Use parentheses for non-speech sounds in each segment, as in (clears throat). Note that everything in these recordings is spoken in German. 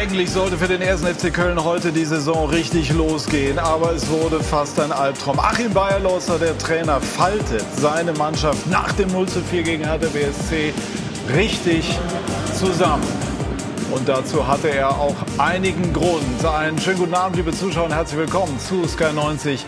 Eigentlich sollte für den ersten FC Köln heute die Saison richtig losgehen, aber es wurde fast ein Albtraum. Achim Bayerlosser, der Trainer, faltet seine Mannschaft nach dem 0 zu 4 gegen Hertha richtig zusammen. Und dazu hatte er auch einigen Grund. Einen schönen guten Abend, liebe Zuschauer, und herzlich willkommen zu Sky 90.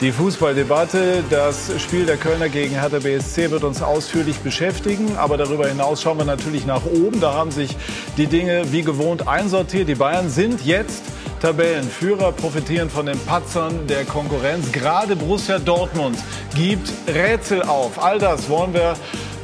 Die Fußballdebatte, das Spiel der Kölner gegen Hertha BSC wird uns ausführlich beschäftigen. Aber darüber hinaus schauen wir natürlich nach oben. Da haben sich die Dinge wie gewohnt einsortiert. Die Bayern sind jetzt Tabellenführer, profitieren von den Patzern der Konkurrenz. Gerade Borussia Dortmund gibt Rätsel auf. All das wollen wir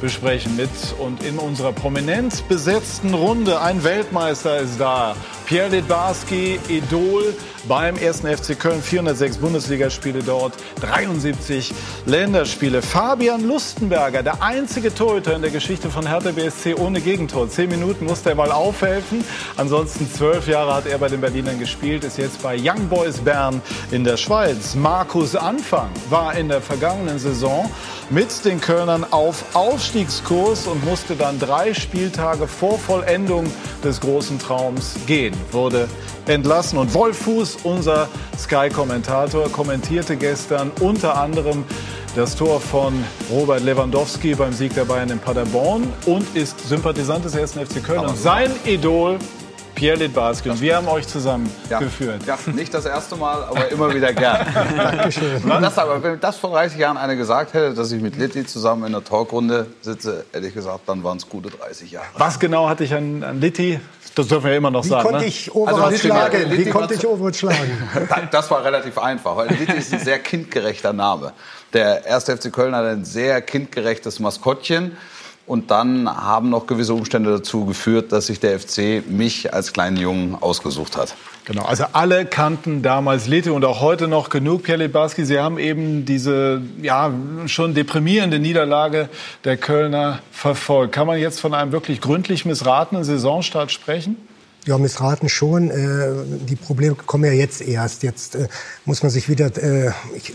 besprechen mit und in unserer prominent besetzten Runde. Ein Weltmeister ist da. Pierre Lidbarski, Idol beim 1. FC Köln, 406 Bundesligaspiele dort, 73 Länderspiele. Fabian Lustenberger, der einzige Torhüter in der Geschichte von Hertha BSC ohne Gegentor. Zehn Minuten musste er mal aufhelfen. Ansonsten zwölf Jahre hat er bei den Berlinern gespielt, ist jetzt bei Young Boys Bern in der Schweiz. Markus Anfang war in der vergangenen Saison mit den Kölnern auf Aufstiegskurs und musste dann drei Spieltage vor Vollendung des großen Traums gehen. Wurde entlassen. Und Wolf Fuß, unser Sky-Kommentator, kommentierte gestern unter anderem das Tor von Robert Lewandowski beim Sieg der Bayern in Paderborn und ist Sympathisant des 1. FC Köln. Und sein Idol Pierre Lidbarski und wir haben euch zusammengeführt. Ja. ja, nicht das erste Mal, aber immer wieder gern. (laughs) Dankeschön. Das aber, wenn das vor 30 Jahren einer gesagt hätte, dass ich mit Litti zusammen in der Talkrunde sitze, hätte ich gesagt, dann waren es gute 30 Jahre. Was genau hatte ich an, an Litti? Das dürfen wir ja immer noch Wie sagen. Konnte ne? ich Overwatch Also, schlagen? Litti- Wie konnte ich Overwatch schlagen? Das war relativ einfach, weil Litti ist ein sehr kindgerechter Name. Der erste FC Köln hat ein sehr kindgerechtes Maskottchen. Und dann haben noch gewisse Umstände dazu geführt, dass sich der FC mich als kleinen Jungen ausgesucht hat. Genau, also alle kannten damals Lete und auch heute noch genug Pierre Lidbarski. Sie haben eben diese ja, schon deprimierende Niederlage der Kölner verfolgt. Kann man jetzt von einem wirklich gründlich missratenen Saisonstart sprechen? Ja, missraten schon. Äh, die Probleme kommen ja jetzt erst. Jetzt äh, muss man sich wieder, äh, ich,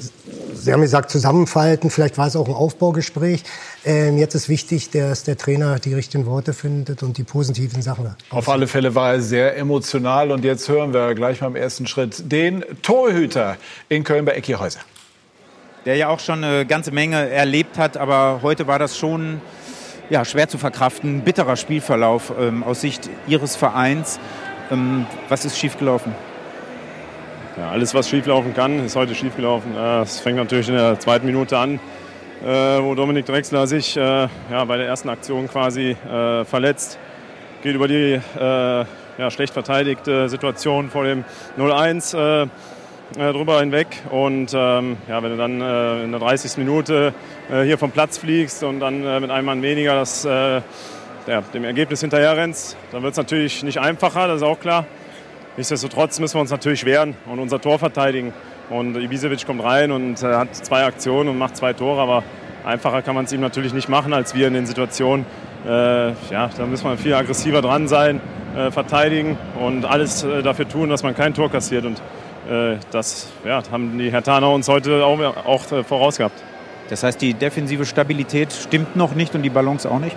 Sie haben gesagt, zusammenfalten. Vielleicht war es auch ein Aufbaugespräch. Ähm, jetzt ist wichtig, dass der Trainer die richtigen Worte findet und die positiven Sachen. Auf alle Fälle war er sehr emotional und jetzt hören wir gleich mal im ersten Schritt den Torhüter in Köln bei Ecki Häuser. der ja auch schon eine ganze Menge erlebt hat, aber heute war das schon ja, schwer zu verkraften, ein bitterer Spielverlauf ähm, aus Sicht Ihres Vereins. Ähm, was ist schiefgelaufen? Ja, alles, was schieflaufen kann, ist heute schiefgelaufen. Äh, Es fängt natürlich in der zweiten Minute an, wo Dominik Drexler sich äh, ja, bei der ersten Aktion quasi äh, verletzt. Geht über die äh, ja, schlecht verteidigte Situation vor dem 0-1 äh, äh, drüber hinweg. Und ähm, ja, wenn du dann äh, in der 30. Minute äh, hier vom Platz fliegst und dann äh, mit einem Mann weniger das, äh, ja, dem Ergebnis hinterher rennst, dann wird es natürlich nicht einfacher, das ist auch klar. Nichtsdestotrotz müssen wir uns natürlich wehren und unser Tor verteidigen. Und Ibisevic kommt rein und äh, hat zwei Aktionen und macht zwei Tore, aber einfacher kann man es ihm natürlich nicht machen als wir in den Situationen. Äh, ja, da müssen wir viel aggressiver dran sein, äh, verteidigen und alles äh, dafür tun, dass man kein Tor kassiert. Und äh, das ja, haben die Hertaner uns heute auch, auch vorausgehabt. Das heißt, die defensive Stabilität stimmt noch nicht und die Balance auch nicht?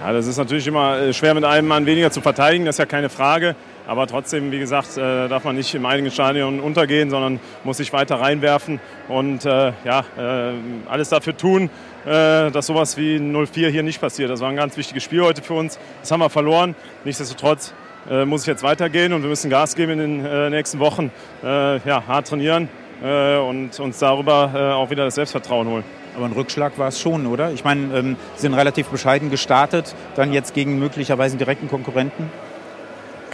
Ja, das ist natürlich immer schwer mit einem Mann weniger zu verteidigen, das ist ja keine Frage. Aber trotzdem, wie gesagt, äh, darf man nicht im eigenen Stadion untergehen, sondern muss sich weiter reinwerfen und äh, ja, äh, alles dafür tun, äh, dass sowas wie 0-4 hier nicht passiert. Das war ein ganz wichtiges Spiel heute für uns. Das haben wir verloren. Nichtsdestotrotz äh, muss es jetzt weitergehen und wir müssen Gas geben in den äh, nächsten Wochen. Ja, hart trainieren und uns darüber auch wieder das Selbstvertrauen holen. Aber ein Rückschlag war es schon, oder? Ich meine, ähm, Sie sind relativ bescheiden gestartet, dann jetzt gegen möglicherweise direkten Konkurrenten.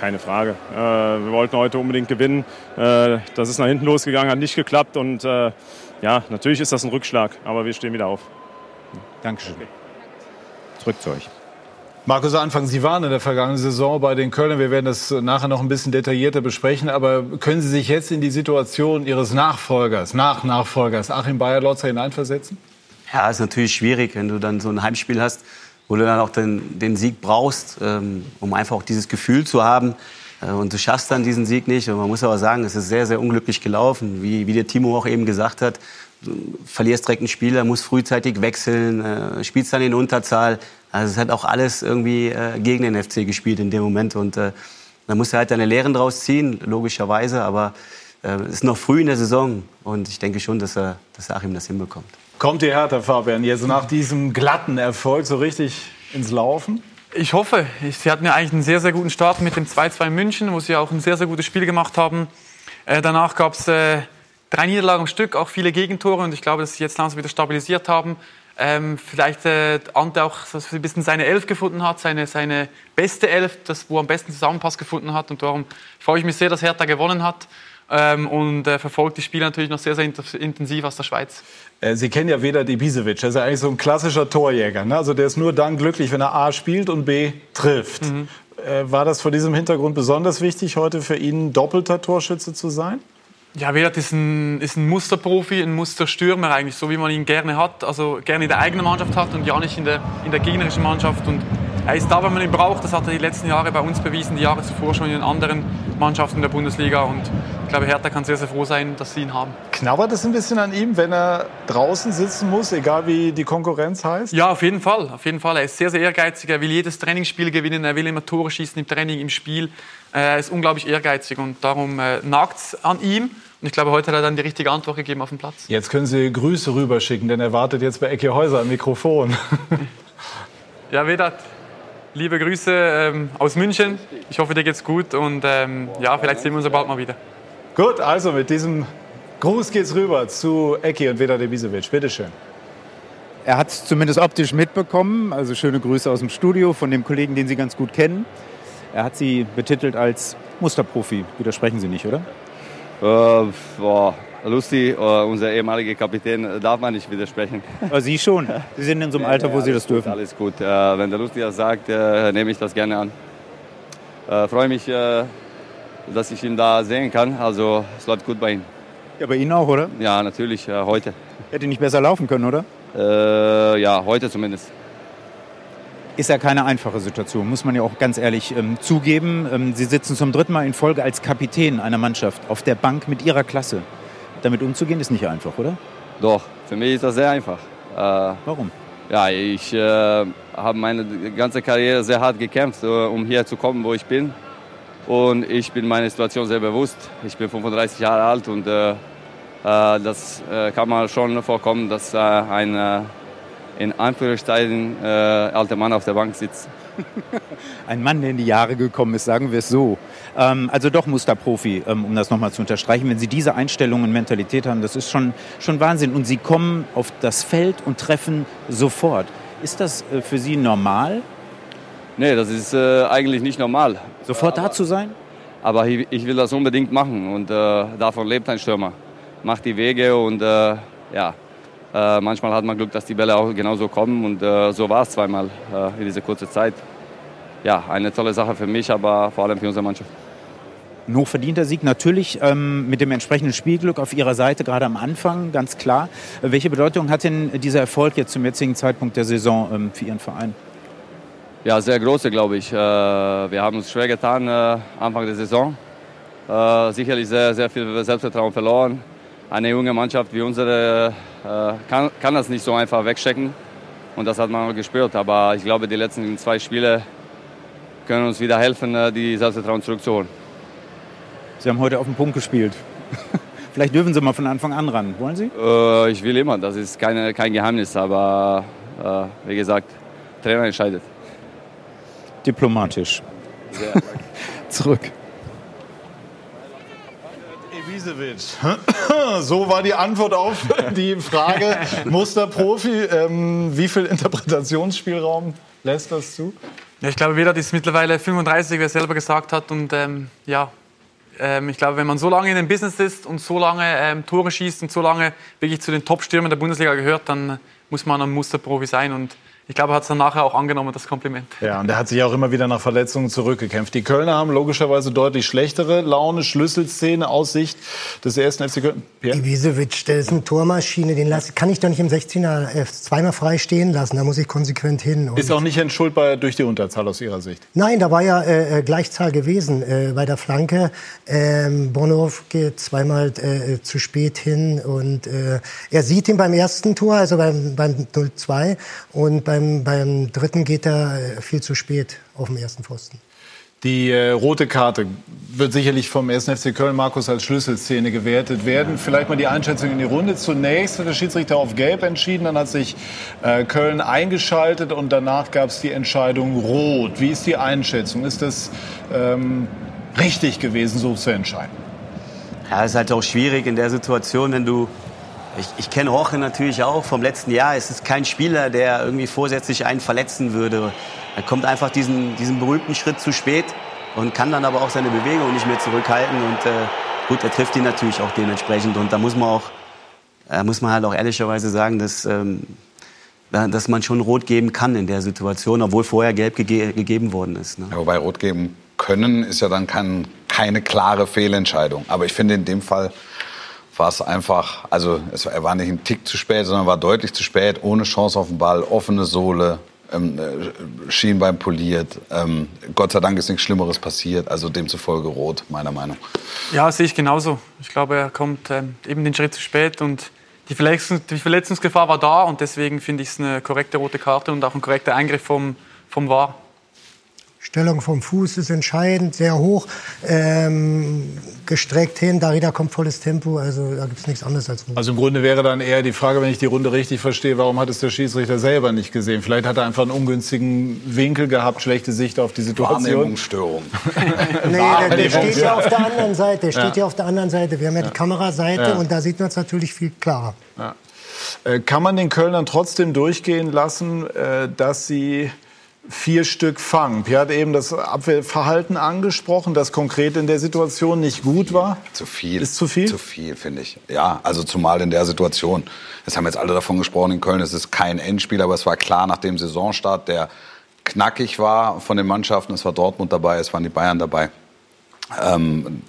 Keine Frage. Äh, wir wollten heute unbedingt gewinnen. Äh, das ist nach hinten losgegangen, hat nicht geklappt. Und äh, ja, natürlich ist das ein Rückschlag, aber wir stehen wieder auf. Dankeschön. Zurück zu euch. Markus Anfang, Sie waren in der vergangenen Saison bei den Kölnern. Wir werden das nachher noch ein bisschen detaillierter besprechen. Aber können Sie sich jetzt in die Situation Ihres Nachfolgers, Nach-Nachfolgers Achim Bayerlotzer hineinversetzen? Ja, ist natürlich schwierig, wenn du dann so ein Heimspiel hast, wo du dann auch den, den Sieg brauchst, ähm, um einfach auch dieses Gefühl zu haben. Äh, und du schaffst dann diesen Sieg nicht. Und man muss aber sagen, es ist sehr, sehr unglücklich gelaufen. Wie, wie der Timo auch eben gesagt hat, du verlierst direkt einen Spieler, musst frühzeitig wechseln, äh, spielst dann in Unterzahl. Also es hat auch alles irgendwie äh, gegen den FC gespielt in dem Moment. Und äh, Da musst du halt deine Lehren draus ziehen, logischerweise, aber äh, es ist noch früh in der Saison und ich denke schon, dass, er, dass Achim das hinbekommt. Kommt die Hertha, Fabian, jetzt nach diesem glatten Erfolg so richtig ins Laufen? Ich hoffe. Sie hatten ja eigentlich einen sehr, sehr guten Start mit dem 2-2 München, wo sie auch ein sehr, sehr gutes Spiel gemacht haben. Äh, danach gab es äh, drei Niederlagen am Stück, auch viele Gegentore. Und ich glaube, dass sie jetzt langsam wieder stabilisiert haben. Ähm, vielleicht äh, Ante auch dass ein bisschen seine Elf gefunden hat, seine, seine beste Elf, das, wo er am besten Zusammenpass gefunden hat. Und darum freue ich mich sehr, dass Hertha gewonnen hat ähm, und äh, verfolgt die Spiele natürlich noch sehr, sehr intensiv aus der Schweiz. Äh, Sie kennen ja Vedat Ibisevic, das ist ja eigentlich so ein klassischer Torjäger. Ne? Also der ist nur dann glücklich, wenn er A spielt und B trifft. Mhm. Äh, war das vor diesem Hintergrund besonders wichtig, heute für ihn doppelter Torschütze zu sein? Ja, Vedat ist ein, ist ein Musterprofi, ein Musterstürmer eigentlich, so wie man ihn gerne hat, also gerne in der eigenen Mannschaft hat und ja nicht in der, in der gegnerischen Mannschaft. Und er ist da, wenn man ihn braucht. Das hat er die letzten Jahre bei uns bewiesen, die Jahre zuvor schon in anderen Mannschaften der Bundesliga. Und ich glaube, Hertha kann sehr, sehr froh sein, dass sie ihn haben. Knabbert es ein bisschen an ihm, wenn er draußen sitzen muss, egal wie die Konkurrenz heißt? Ja, auf jeden Fall. Auf jeden Fall. Er ist sehr, sehr ehrgeizig. Er will jedes Trainingsspiel gewinnen. Er will immer Tore schießen im Training, im Spiel. Er ist unglaublich ehrgeizig und darum äh, nagt es an ihm. Und ich glaube, heute hat er dann die richtige Antwort gegeben auf dem Platz. Jetzt können Sie Grüße rüberschicken, denn er wartet jetzt bei Ecke Häuser am Mikrofon. (laughs) ja, Vedat, liebe Grüße ähm, aus München. Ich hoffe, dir geht's gut und ähm, ja, vielleicht sehen wir uns ja bald mal wieder. Gut, also mit diesem Gruß geht's rüber zu Eki und Vedat Ibisevic. Bitte schön. Er hat es zumindest optisch mitbekommen. Also schöne Grüße aus dem Studio von dem Kollegen, den Sie ganz gut kennen. Er hat Sie betitelt als Musterprofi. Widersprechen Sie nicht, oder? Äh, boah, lustig, uh, unser ehemaliger Kapitän, darf man nicht widersprechen. Aber Sie schon. Sie sind in so einem Alter, wo Sie das dürfen. Alles gut. Wenn der Lustig das sagt, nehme ich das gerne an. Freue mich, dass ich ihn da sehen kann. Also, es läuft gut bei ihm. Ja, bei Ihnen auch, oder? Ja, natürlich, heute. Hätte nicht besser laufen können, oder? ja, heute zumindest ist ja keine einfache Situation, muss man ja auch ganz ehrlich ähm, zugeben. Ähm, Sie sitzen zum dritten Mal in Folge als Kapitän einer Mannschaft auf der Bank mit Ihrer Klasse. Damit umzugehen ist nicht einfach, oder? Doch, für mich ist das sehr einfach. Äh, Warum? Ja, ich äh, habe meine ganze Karriere sehr hart gekämpft, äh, um hier zu kommen, wo ich bin. Und ich bin meiner Situation sehr bewusst. Ich bin 35 Jahre alt und äh, äh, das äh, kann mal schon vorkommen, dass ein in Anführungszeichen alter Mann auf der Bank sitzt. (laughs) Ein Mann, der in die Jahre gekommen ist, sagen wir es so. Ähm, also doch Musterprofi, ähm, um das nochmal zu unterstreichen. Wenn Sie diese Einstellung und Mentalität haben, das ist schon, schon Wahnsinn. Und Sie kommen auf das Feld und treffen sofort. Ist das äh, für Sie normal? Nee, das ist äh, eigentlich nicht normal. Sofort da zu sein? Aber ich, ich, will das unbedingt machen und äh, davon lebt ein Stürmer. Macht die Wege und äh, ja, äh, manchmal hat man Glück, dass die Bälle auch genauso kommen und äh, so war es zweimal äh, in dieser kurzen Zeit. Ja, eine tolle Sache für mich, aber vor allem für unsere Mannschaft. Ein hochverdienter Sieg, natürlich ähm, mit dem entsprechenden Spielglück auf Ihrer Seite, gerade am Anfang, ganz klar. Welche Bedeutung hat denn dieser Erfolg jetzt zum jetzigen Zeitpunkt der Saison ähm, für Ihren Verein? Ja, sehr große, glaube ich. Äh, wir haben uns schwer getan äh, Anfang der Saison. Äh, sicherlich sehr, sehr viel Selbstvertrauen verloren eine junge Mannschaft wie unsere äh, kann, kann das nicht so einfach wegstecken. Und das hat man gespürt. Aber ich glaube, die letzten zwei Spiele können uns wieder helfen, äh, die Selbstvertrauen zurückzuholen. Sie haben heute auf den Punkt gespielt. (laughs) Vielleicht dürfen Sie mal von Anfang an ran. Wollen Sie? Äh, ich will immer. Das ist keine, kein Geheimnis. Aber äh, wie gesagt, Trainer entscheidet. Diplomatisch. (laughs) Zurück. Ibisevic. (laughs) So war die Antwort auf (laughs) die Frage. Musterprofi, ähm, wie viel Interpretationsspielraum lässt das zu? Ja, ich glaube, Vedat ist mittlerweile 35, wie er selber gesagt hat. Und ähm, ja, ähm, ich glaube, wenn man so lange in dem Business ist und so lange ähm, Tore schießt und so lange wirklich zu den Top-Stürmern der Bundesliga gehört, dann muss man ein Musterprofi sein. Und ich glaube, er hat es dann nachher auch angenommen, das Kompliment. Ja, und er hat sich auch immer wieder nach Verletzungen zurückgekämpft. Die Kölner haben logischerweise deutlich schlechtere Laune, Schlüsselszene aus Sicht des ersten FC Köln. Pierre? Ibisevic, der ist eine Tormaschine, den lass, kann ich doch nicht im 16er äh, zweimal frei stehen lassen, da muss ich konsequent hin. Und ist auch nicht entschuldbar durch die Unterzahl aus Ihrer Sicht? Nein, da war ja äh, äh Gleichzahl gewesen äh, bei der Flanke. Ähm, Bonhoff geht zweimal äh, zu spät hin und äh, er sieht ihn beim ersten Tor, also beim, beim 0-2 und beim, beim dritten geht er äh, viel zu spät auf dem ersten Pfosten. Die äh, rote Karte wird sicherlich vom 1. FC Köln, Markus, als Schlüsselszene gewertet werden. Vielleicht mal die Einschätzung in die Runde. Zunächst hat der Schiedsrichter auf Gelb entschieden, dann hat sich äh, Köln eingeschaltet und danach gab es die Entscheidung Rot. Wie ist die Einschätzung? Ist das ähm, richtig gewesen, so zu entscheiden? Ja, es ist halt auch schwierig in der Situation, wenn du ich, ich kenne Roche natürlich auch vom letzten Jahr. Es ist kein Spieler, der irgendwie vorsätzlich einen verletzen würde. Er kommt einfach diesen, diesen berühmten Schritt zu spät und kann dann aber auch seine Bewegung nicht mehr zurückhalten. Und äh, gut, er trifft ihn natürlich auch dementsprechend. Und da muss man auch, äh, muss man halt auch ehrlicherweise sagen, dass, ähm, dass man schon Rot geben kann in der Situation, obwohl vorher Gelb gege gegeben worden ist. Ne? Ja, wobei Rot geben können ist ja dann kein, keine klare Fehlentscheidung. Aber ich finde in dem Fall war es einfach, also es, er war nicht ein Tick zu spät, sondern war deutlich zu spät, ohne Chance auf den Ball, offene Sohle, ähm, äh, Schienbein poliert. Ähm, Gott sei Dank ist nichts Schlimmeres passiert, also demzufolge rot, meiner Meinung. Ja, sehe ich genauso. Ich glaube, er kommt ähm, eben den Schritt zu spät und die, Verletzungs die Verletzungsgefahr war da und deswegen finde ich es eine korrekte rote Karte und auch ein korrekter Eingriff vom, vom VAR. Stellung vom Fuß ist entscheidend, sehr hoch, ähm, gestreckt hin. Darida kommt volles Tempo, also da gibt es nichts anderes als Rot. Also im Grunde wäre dann eher die Frage, wenn ich die Runde richtig verstehe, warum hat es der Schiedsrichter selber nicht gesehen? Vielleicht hat er einfach einen ungünstigen Winkel gehabt, schlechte Sicht auf die Situation. Wahrnehmungsstörung. (laughs) nee, der, der steht ja auf der anderen Seite. Der steht ja auf der anderen Seite. Wir haben ja, ja. die Kameraseite ja. und da sieht man es natürlich viel klarer. Ja. Äh, kann man den Kölnern trotzdem durchgehen lassen, äh, dass sie vier Stück fangen. Pierre hat eben das Abwehrverhalten angesprochen, das konkret in der Situation nicht gut war. Zu viel. Ist zu viel? Zu viel, finde ich. Ja, also zumal in der Situation. Es haben jetzt alle davon gesprochen in Köln, es ist kein Endspiel, aber es war klar nach dem Saisonstart, der knackig war von den Mannschaften. Es war Dortmund dabei, es waren die Bayern dabei. Ähm,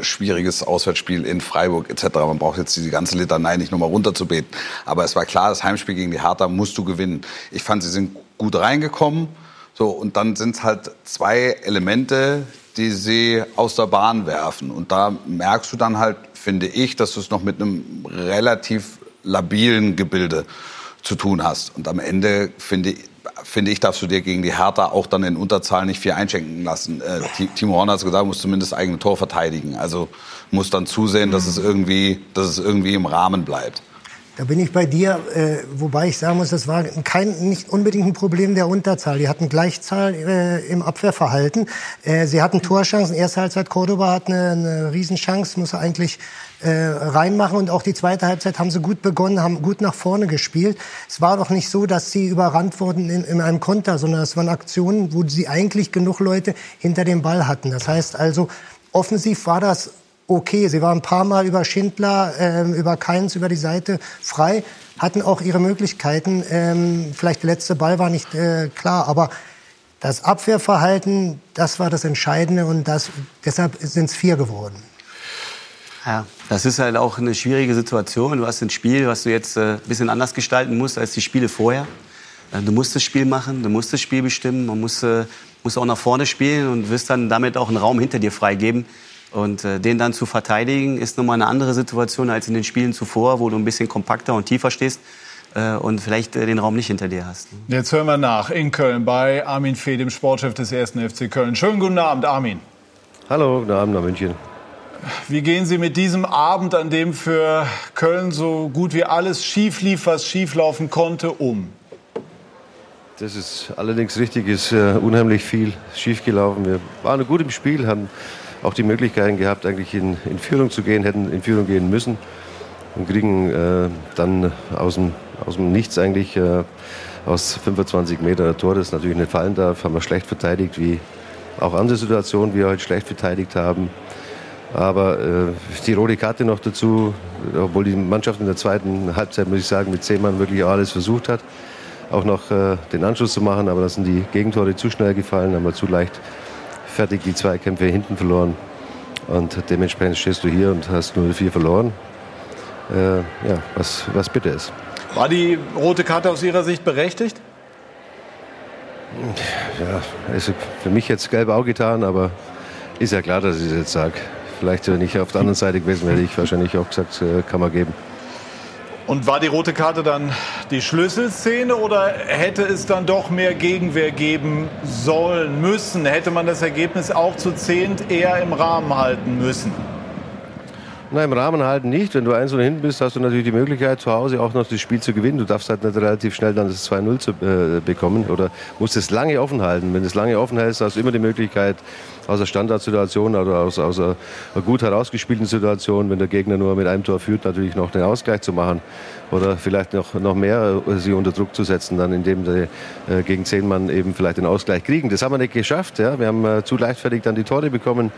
schwieriges Auswärtsspiel in Freiburg etc. Man braucht jetzt diese ganze Litanei nicht nochmal runterzubeten. Aber es war klar, das Heimspiel gegen die Hertha musst du gewinnen. Ich fand, sie sind gut reingekommen. So, und dann sind es halt zwei Elemente, die sie aus der Bahn werfen. Und da merkst du dann halt, finde ich, dass du es noch mit einem relativ labilen Gebilde zu tun hast. Und am Ende finde finde ich, darfst du dir gegen die Hertha auch dann in Unterzahl nicht viel einschenken lassen. Äh, Timo Horner hat gesagt, muss zumindest eigene Tor verteidigen. Also muss dann zusehen, dass es irgendwie, dass es irgendwie im Rahmen bleibt. Da bin ich bei dir, äh, wobei ich sagen muss, das war kein, nicht unbedingt ein Problem der Unterzahl. Die hatten Gleichzahl äh, im Abwehrverhalten. Äh, sie hatten Torchancen. Erste Halbzeit Cordoba hat eine, eine Riesenchance, muss er eigentlich äh, reinmachen. Und auch die zweite Halbzeit haben sie gut begonnen, haben gut nach vorne gespielt. Es war doch nicht so, dass sie überrannt wurden in, in einem Konter, sondern es waren Aktionen, wo sie eigentlich genug Leute hinter dem Ball hatten. Das heißt also, offensiv war das okay. Sie waren ein paar Mal über Schindler, äh, über Keins, über die Seite frei, hatten auch ihre Möglichkeiten. Ähm, vielleicht der letzte Ball war nicht äh, klar, aber das Abwehrverhalten, das war das Entscheidende und das, deshalb sind es vier geworden. Ja, das ist halt auch eine schwierige Situation. Du hast ein Spiel, was du jetzt äh, ein bisschen anders gestalten musst als die Spiele vorher. Äh, du musst das Spiel machen, du musst das Spiel bestimmen, man muss, äh, muss auch nach vorne spielen und wirst dann damit auch einen Raum hinter dir freigeben, und äh, den dann zu verteidigen, ist nochmal eine andere Situation als in den Spielen zuvor, wo du ein bisschen kompakter und tiefer stehst äh, und vielleicht äh, den Raum nicht hinter dir hast. Jetzt hören wir nach in Köln bei Armin Fee, dem Sportchef des 1. FC Köln. Schönen guten Abend, Armin. Hallo, guten Abend nach München. Wie gehen Sie mit diesem Abend, an dem für Köln so gut wie alles schief lief, was schieflaufen konnte, um? Das ist allerdings richtig, ist äh, unheimlich viel schiefgelaufen. Wir waren gut im Spiel, haben auch die Möglichkeiten gehabt, eigentlich in, in Führung zu gehen, hätten in Führung gehen müssen und kriegen äh, dann aus dem, aus dem Nichts eigentlich äh, aus 25 Meter Tor, das natürlich nicht fallen darf, haben wir schlecht verteidigt, wie auch andere Situationen, wie wir heute schlecht verteidigt haben. Aber äh, die rote Karte noch dazu, obwohl die Mannschaft in der zweiten Halbzeit, muss ich sagen, mit zehn Mann wirklich alles versucht hat, auch noch äh, den Anschluss zu machen, aber da sind die Gegentore zu schnell gefallen, haben wir zu leicht fertig die Zweikämpfe hinten verloren. Und dementsprechend stehst du hier und hast 0-4 verloren. Äh, ja, was, was bitte ist. War die rote Karte aus Ihrer Sicht berechtigt? Ja, ist für mich jetzt gelb auch getan, aber ist ja klar, dass ich es jetzt sage. Vielleicht, wenn ich auf der anderen Seite gewesen wäre, hätte ich wahrscheinlich auch gesagt, äh, kann man geben. Und war die rote Karte dann die Schlüsselszene oder hätte es dann doch mehr Gegenwehr geben sollen, müssen? Hätte man das Ergebnis auch zu zehnt eher im Rahmen halten müssen? Na, im Rahmen halten nicht. Wenn du eins und hinten bist, hast du natürlich die Möglichkeit, zu Hause auch noch das Spiel zu gewinnen. Du darfst halt nicht relativ schnell dann das 2-0 zu, äh, bekommen oder musst es lange offen halten. Wenn du es lange offen hältst, hast du immer die Möglichkeit, aus einer Standardsituation oder aus, aus einer, einer gut herausgespielten Situation, wenn der Gegner nur mit einem Tor führt, natürlich noch den Ausgleich zu machen oder vielleicht noch, noch mehr äh, sie unter Druck zu setzen, dann indem sie äh, gegen zehn Mann eben vielleicht den Ausgleich kriegen. Das haben wir nicht geschafft. Ja? Wir haben äh, zu leichtfertig dann die Tore bekommen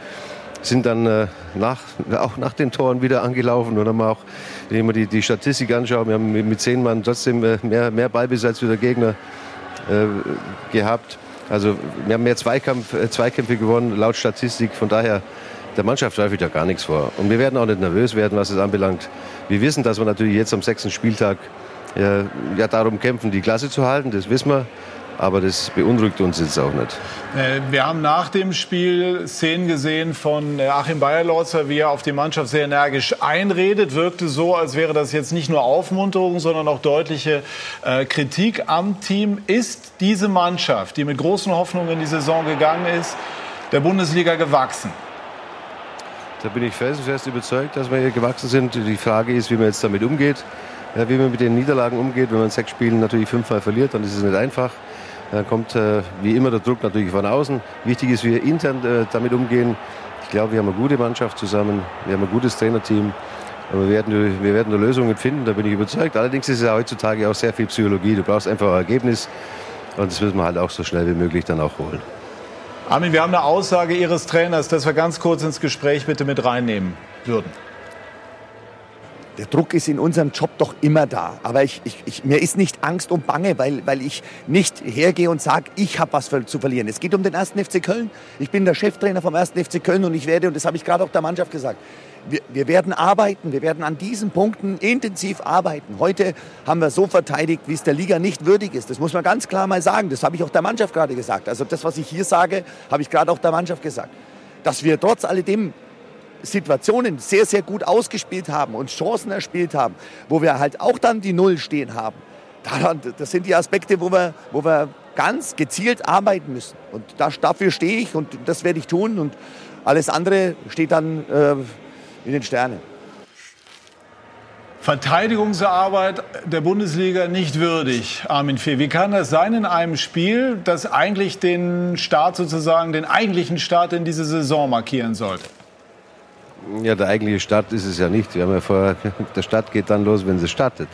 sind dann äh, nach, auch nach den Toren wieder angelaufen und haben auch, wenn man die, die Statistik anschaut, wir haben mit zehn Mann trotzdem äh, mehr, mehr Ballbesitz wie der Gegner äh, gehabt. Also wir haben mehr Zweikampf, äh, Zweikämpfe gewonnen, laut Statistik. Von daher, der Mannschaft läuft ja gar nichts vor. Und wir werden auch nicht nervös werden, was es anbelangt. Wir wissen, dass wir natürlich jetzt am sechsten Spieltag äh, ja, darum kämpfen, die Klasse zu halten, das wissen wir. Aber das beunruhigt uns jetzt auch nicht. Äh, wir haben nach dem Spiel Szenen gesehen von äh, Achim Bayerlotzer, wie er auf die Mannschaft sehr energisch einredet. Wirkte so, als wäre das jetzt nicht nur Aufmunterung, sondern auch deutliche äh, Kritik am Team. Ist diese Mannschaft, die mit großen Hoffnungen in die Saison gegangen ist, der Bundesliga gewachsen? Da bin ich felsenfest überzeugt, dass wir hier gewachsen sind. Die Frage ist, wie man jetzt damit umgeht. Ja, wie man mit den Niederlagen umgeht. Wenn man sechs Spielen natürlich fünfmal verliert, dann ist es nicht einfach. Dann kommt äh, wie immer der Druck natürlich von außen. Wichtig ist, wie wir intern äh, damit umgehen. Ich glaube, wir haben eine gute Mannschaft zusammen. Wir haben ein gutes Trainerteam. Aber wir werden, wir werden Lösungen finden, da bin ich überzeugt. Allerdings ist es heutzutage auch sehr viel Psychologie. Du brauchst einfach ein Ergebnis. Und das müssen wir halt auch so schnell wie möglich dann auch holen. Armin, wir haben eine Aussage Ihres Trainers, dass wir ganz kurz ins Gespräch bitte mit reinnehmen würden. Der Druck ist in unserem Job doch immer da. Aber ich, ich, ich, mir ist nicht Angst und Bange, weil, weil ich nicht hergehe und sage, ich habe was zu verlieren. Es geht um den 1. FC Köln. Ich bin der Cheftrainer vom 1. FC Köln und ich werde, und das habe ich gerade auch der Mannschaft gesagt, wir, wir, werden arbeiten, wir werden an diesen Punkten intensiv arbeiten. Heute haben wir so verteidigt, wie es der Liga nicht würdig ist. Das muss man ganz klar mal sagen. Das habe ich auch der Mannschaft gerade gesagt. Also das, was ich hier sage, habe ich gerade auch der Mannschaft gesagt. Dass wir trotz alledem Situationen sehr, sehr gut ausgespielt haben und Chancen erspielt haben, wo wir halt auch dann die Null stehen haben. Das sind die Aspekte, wo wir, wo wir ganz gezielt arbeiten müssen. Und dafür stehe ich und das werde ich tun. Und alles andere steht dann äh, in den Sternen. Verteidigungsarbeit der Bundesliga nicht würdig, Armin Fee. Wie kann das sein in einem Spiel, das eigentlich den Start sozusagen, den eigentlichen Start in diese Saison markieren sollte? Ja, der eigentliche Start ist es ja nicht. Wir haben ja vorher, (laughs) der Start geht dann los, wenn sie startet.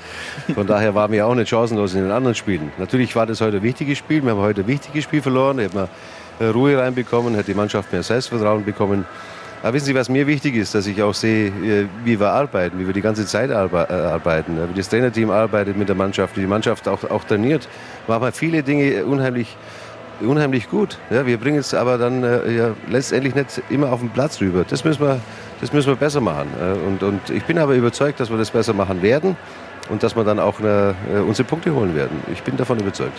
Von daher waren wir auch nicht chancenlos in den anderen Spielen. Natürlich war das heute ein wichtiges Spiel. Wir haben heute ein wichtiges Spiel verloren. Da hätten wir Ruhe reinbekommen, hat die Mannschaft mehr Selbstvertrauen bekommen. Aber wissen Sie, was mir wichtig ist, dass ich auch sehe, äh, wie wir arbeiten, wie wir die ganze Zeit äh, arbeiten, wie das Trainerteam arbeitet mit der Mannschaft, wie die Mannschaft auch, auch trainiert. Machen wir viele Dinge unheimlich unheimlich gut. Ja, wir bringen es aber dann äh, ja, letztendlich nicht immer auf den Platz rüber. Das müssen wir, das müssen wir besser machen. Äh, und, und ich bin aber überzeugt, dass wir das besser machen werden und dass wir dann auch eine, äh, unsere Punkte holen werden. Ich bin davon überzeugt.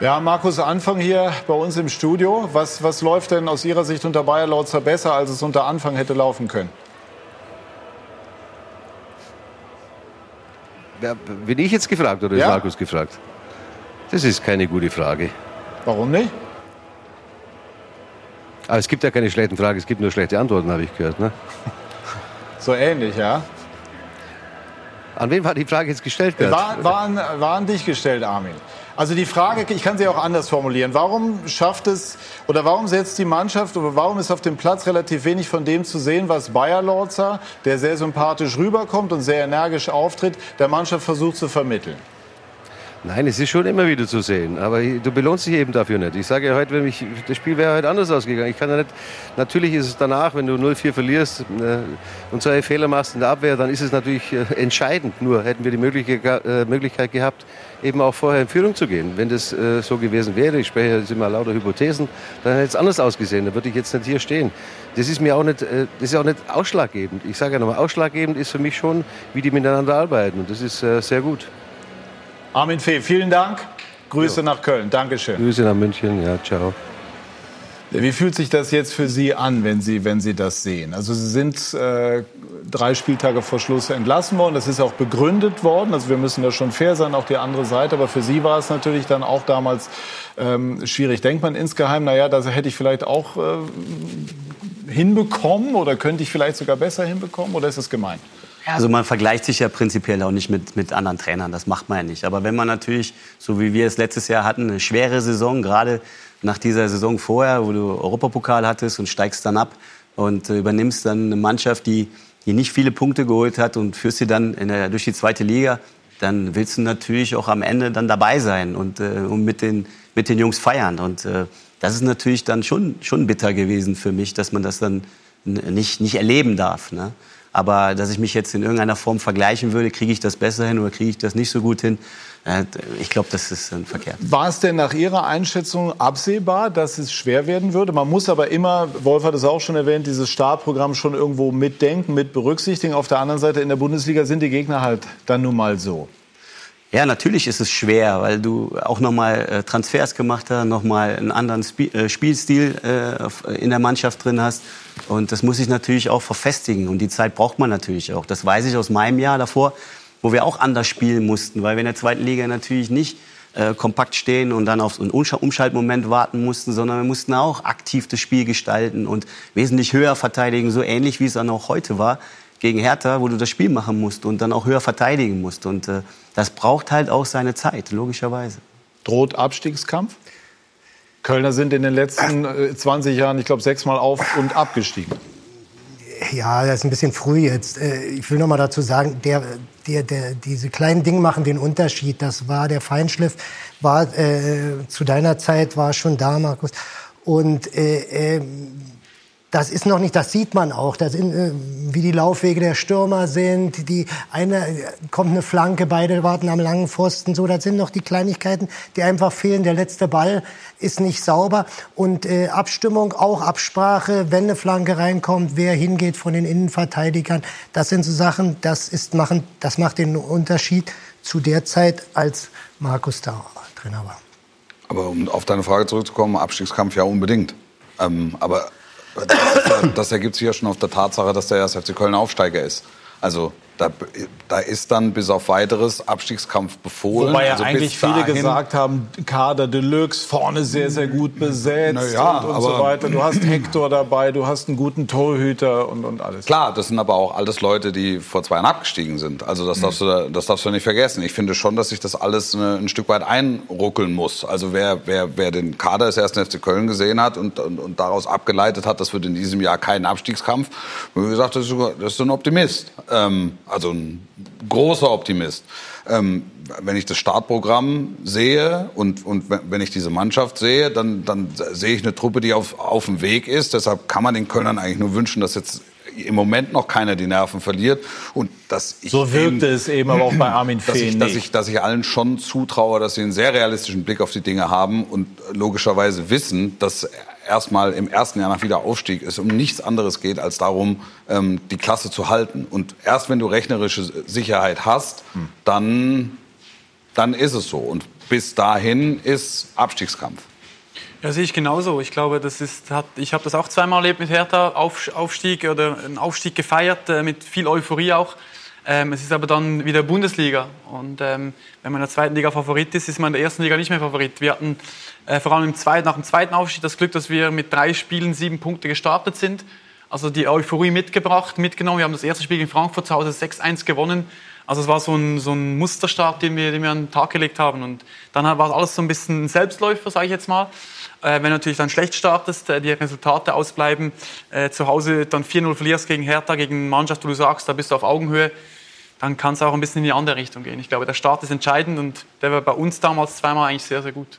Ja, Markus, Anfang hier bei uns im Studio. Was, was läuft denn aus Ihrer Sicht unter Bayer Lautzer besser, als es unter Anfang hätte laufen können? Ja, bin ich jetzt gefragt oder ist Markus gefragt? Das ist keine gute Frage. Warum nicht? Aber es gibt ja keine schlechten Fragen, es gibt nur schlechte Antworten, habe ich gehört. Ne? So ähnlich, ja. An wen war die Frage jetzt gestellt? War, war, an, war an dich gestellt, Armin. Also die Frage, ich kann sie auch anders formulieren. Warum schafft es oder warum setzt die Mannschaft oder warum ist auf dem Platz relativ wenig von dem zu sehen, was Bayer Lorzer, der sehr sympathisch rüberkommt und sehr energisch auftritt, der Mannschaft versucht zu vermitteln? Nein, es ist schon immer wieder zu sehen. Aber du belohnst dich eben dafür nicht. Ich sage ja heute, wenn mich, das Spiel wäre heute anders ausgegangen. Ich kann ja nicht, natürlich ist es danach, wenn du 0-4 verlierst äh, und solche Fehler machst in der Abwehr, dann ist es natürlich äh, entscheidend. Nur hätten wir die Möglichkeit, äh, Möglichkeit gehabt, eben auch vorher in Führung zu gehen. Wenn das äh, so gewesen wäre, ich spreche jetzt immer lauter Hypothesen, dann hätte es anders ausgesehen. Dann würde ich jetzt nicht hier stehen. Das ist mir auch nicht, das ist auch nicht ausschlaggebend. Ich sage ja nochmal, ausschlaggebend ist für mich schon, wie die miteinander arbeiten. Und das ist sehr gut. Armin Fee, vielen Dank. Grüße jo. nach Köln. Dankeschön. Grüße nach München. Ja, ciao. Wie fühlt sich das jetzt für Sie an, wenn Sie, wenn Sie das sehen? Also Sie sind äh, drei Spieltage vor Schluss entlassen worden. Das ist auch begründet worden. Also wir müssen da schon fair sein, auch die andere Seite. Aber für Sie war es natürlich dann auch damals ähm, schwierig. Denkt man insgeheim, naja, das hätte ich vielleicht auch äh, hinbekommen oder könnte ich vielleicht sogar besser hinbekommen? Oder ist es gemein? Also man vergleicht sich ja prinzipiell auch nicht mit, mit anderen Trainern, das macht man ja nicht. Aber wenn man natürlich, so wie wir es letztes Jahr hatten, eine schwere Saison, gerade nach dieser Saison vorher, wo du Europapokal hattest und steigst dann ab und äh, übernimmst dann eine Mannschaft, die, die nicht viele Punkte geholt hat und führst sie dann der, durch die zweite Liga, dann willst du natürlich auch am Ende dann dabei sein und, äh, und mit, den, mit den Jungs feiern. Und äh, das ist natürlich dann schon, schon bitter gewesen für mich, dass man das dann nicht, nicht erleben darf. Ne? Aber dass ich mich jetzt in irgendeiner Form vergleichen würde, kriege ich das besser hin oder kriege ich das nicht so gut hin, äh, ich glaube, das ist ein verkehrt. War es denn nach Ihrer Einschätzung absehbar, dass es schwer werden würde? Man muss aber immer, Wolf hat es auch schon erwähnt, dieses Startprogramm schon irgendwo mitdenken, mit berücksichtigen. Auf der anderen Seite in der Bundesliga sind die Gegner halt dann nun mal so. Ja, natürlich ist es schwer, weil du auch nochmal äh, Transfers gemacht hast, nochmal einen anderen äh, Spielstil äh, in der Mannschaft drin hast. Und das muss sich natürlich auch verfestigen. Und die Zeit braucht man natürlich auch. Das weiß ich aus meinem Jahr davor, wo wir auch anders spielen mussten, weil wir in der zweiten Liga natürlich nicht kompakt stehen und dann auf einen Umschaltmoment warten mussten, sondern wir mussten auch aktiv das Spiel gestalten und wesentlich höher verteidigen, so ähnlich wie es dann auch heute war gegen Hertha, wo du das Spiel machen musst und dann auch höher verteidigen musst. Und äh, das braucht halt auch seine Zeit, logischerweise. Droht Abstiegskampf? Kölner sind in den letzten äh, 20 Jahren, ich glaube, sechsmal auf und abgestiegen. Ja, das ist ein bisschen früh jetzt. Äh, ich will noch mal dazu sagen, der, der, der, diese kleinen Dinge machen den Unterschied. Das war der Feinschliff, war äh, zu deiner Zeit war schon da, Markus. Und äh, äh, das ist noch nicht, das sieht man auch, das sind, äh, wie die Laufwege der Stürmer sind, die eine kommt eine Flanke, beide warten am langen Pfosten, so, das sind noch die Kleinigkeiten, die einfach fehlen. Der letzte Ball ist nicht sauber und äh, Abstimmung, auch Absprache, wenn eine Flanke reinkommt, wer hingeht von den Innenverteidigern, das sind so Sachen, das ist machen, das macht den Unterschied zu der Zeit, als Markus da Trainer war. Aber um auf deine Frage zurückzukommen, Abstiegskampf ja unbedingt. Ähm, aber das ergibt sich ja schon auf der Tatsache, dass der 1. FC Köln Aufsteiger ist. Also da, da ist dann bis auf weiteres Abstiegskampf befohlen. Wobei ja also eigentlich viele gesagt haben, Kader Deluxe, vorne sehr, sehr gut besetzt ja, und, und so weiter. Du hast Hector dabei, du hast einen guten Torhüter und, und alles. Klar, das sind aber auch alles Leute, die vor zwei Jahren abgestiegen sind. Also das, mhm. darfst du, das darfst du nicht vergessen. Ich finde schon, dass sich das alles ein Stück weit einruckeln muss. Also wer, wer, wer den Kader des 1. FC Köln gesehen hat und, und, und daraus abgeleitet hat, das wird in diesem Jahr kein Abstiegskampf, wie gesagt, das ist, das ist ein Optimist. Ähm, also ein großer Optimist. Ähm, wenn ich das Startprogramm sehe und, und wenn ich diese Mannschaft sehe, dann, dann sehe ich eine Truppe, die auf, auf dem Weg ist. Deshalb kann man den Kölnern eigentlich nur wünschen, dass jetzt im Moment noch keiner die Nerven verliert. Und dass ich so wirkte eben, es eben aber auch bei (clears throat) Armin Fee dass ich, dass ich, dass ich allen schon zutraue, dass sie einen sehr realistischen Blick auf die Dinge haben und logischerweise wissen, dass erstmal im ersten Jahr nach Wiederaufstieg es um nichts anderes geht, als darum, ähm, die Klasse zu halten. Und erst wenn du rechnerische Sicherheit hast, hm. dann, dann ist es so. Und bis dahin ist Abstiegskampf. Ja, sehe ich genauso. Ich glaube, das ist, hat, ich habe das auch zweimal erlebt mit Hertha, Auf, Aufstieg oder einen Aufstieg gefeiert, äh, mit viel Euphorie auch. Ähm, es ist aber dann wieder Bundesliga. Und ähm, wenn man in der zweiten Liga Favorit ist, ist man in der ersten Liga nicht mehr Favorit. Wir hatten äh, vor allem im zweiten, nach dem zweiten Aufstieg das Glück, dass wir mit drei Spielen sieben Punkte gestartet sind. Also die Euphorie mitgebracht, mitgenommen. Wir haben das erste Spiel gegen Frankfurt zu Hause 6-1 gewonnen. Also es war so ein, so ein Musterstart, den wir, den wir an den Tag gelegt haben. Und dann war alles so ein bisschen ein Selbstläufer, sage ich jetzt mal. Äh, wenn du natürlich dann schlecht startest, äh, die Resultate ausbleiben, äh, zu Hause dann 4-0 verlierst gegen Hertha, gegen eine Mannschaft, wo du sagst, da bist du auf Augenhöhe, dann kann es auch ein bisschen in die andere Richtung gehen. Ich glaube, der Start ist entscheidend und der war bei uns damals zweimal eigentlich sehr, sehr gut.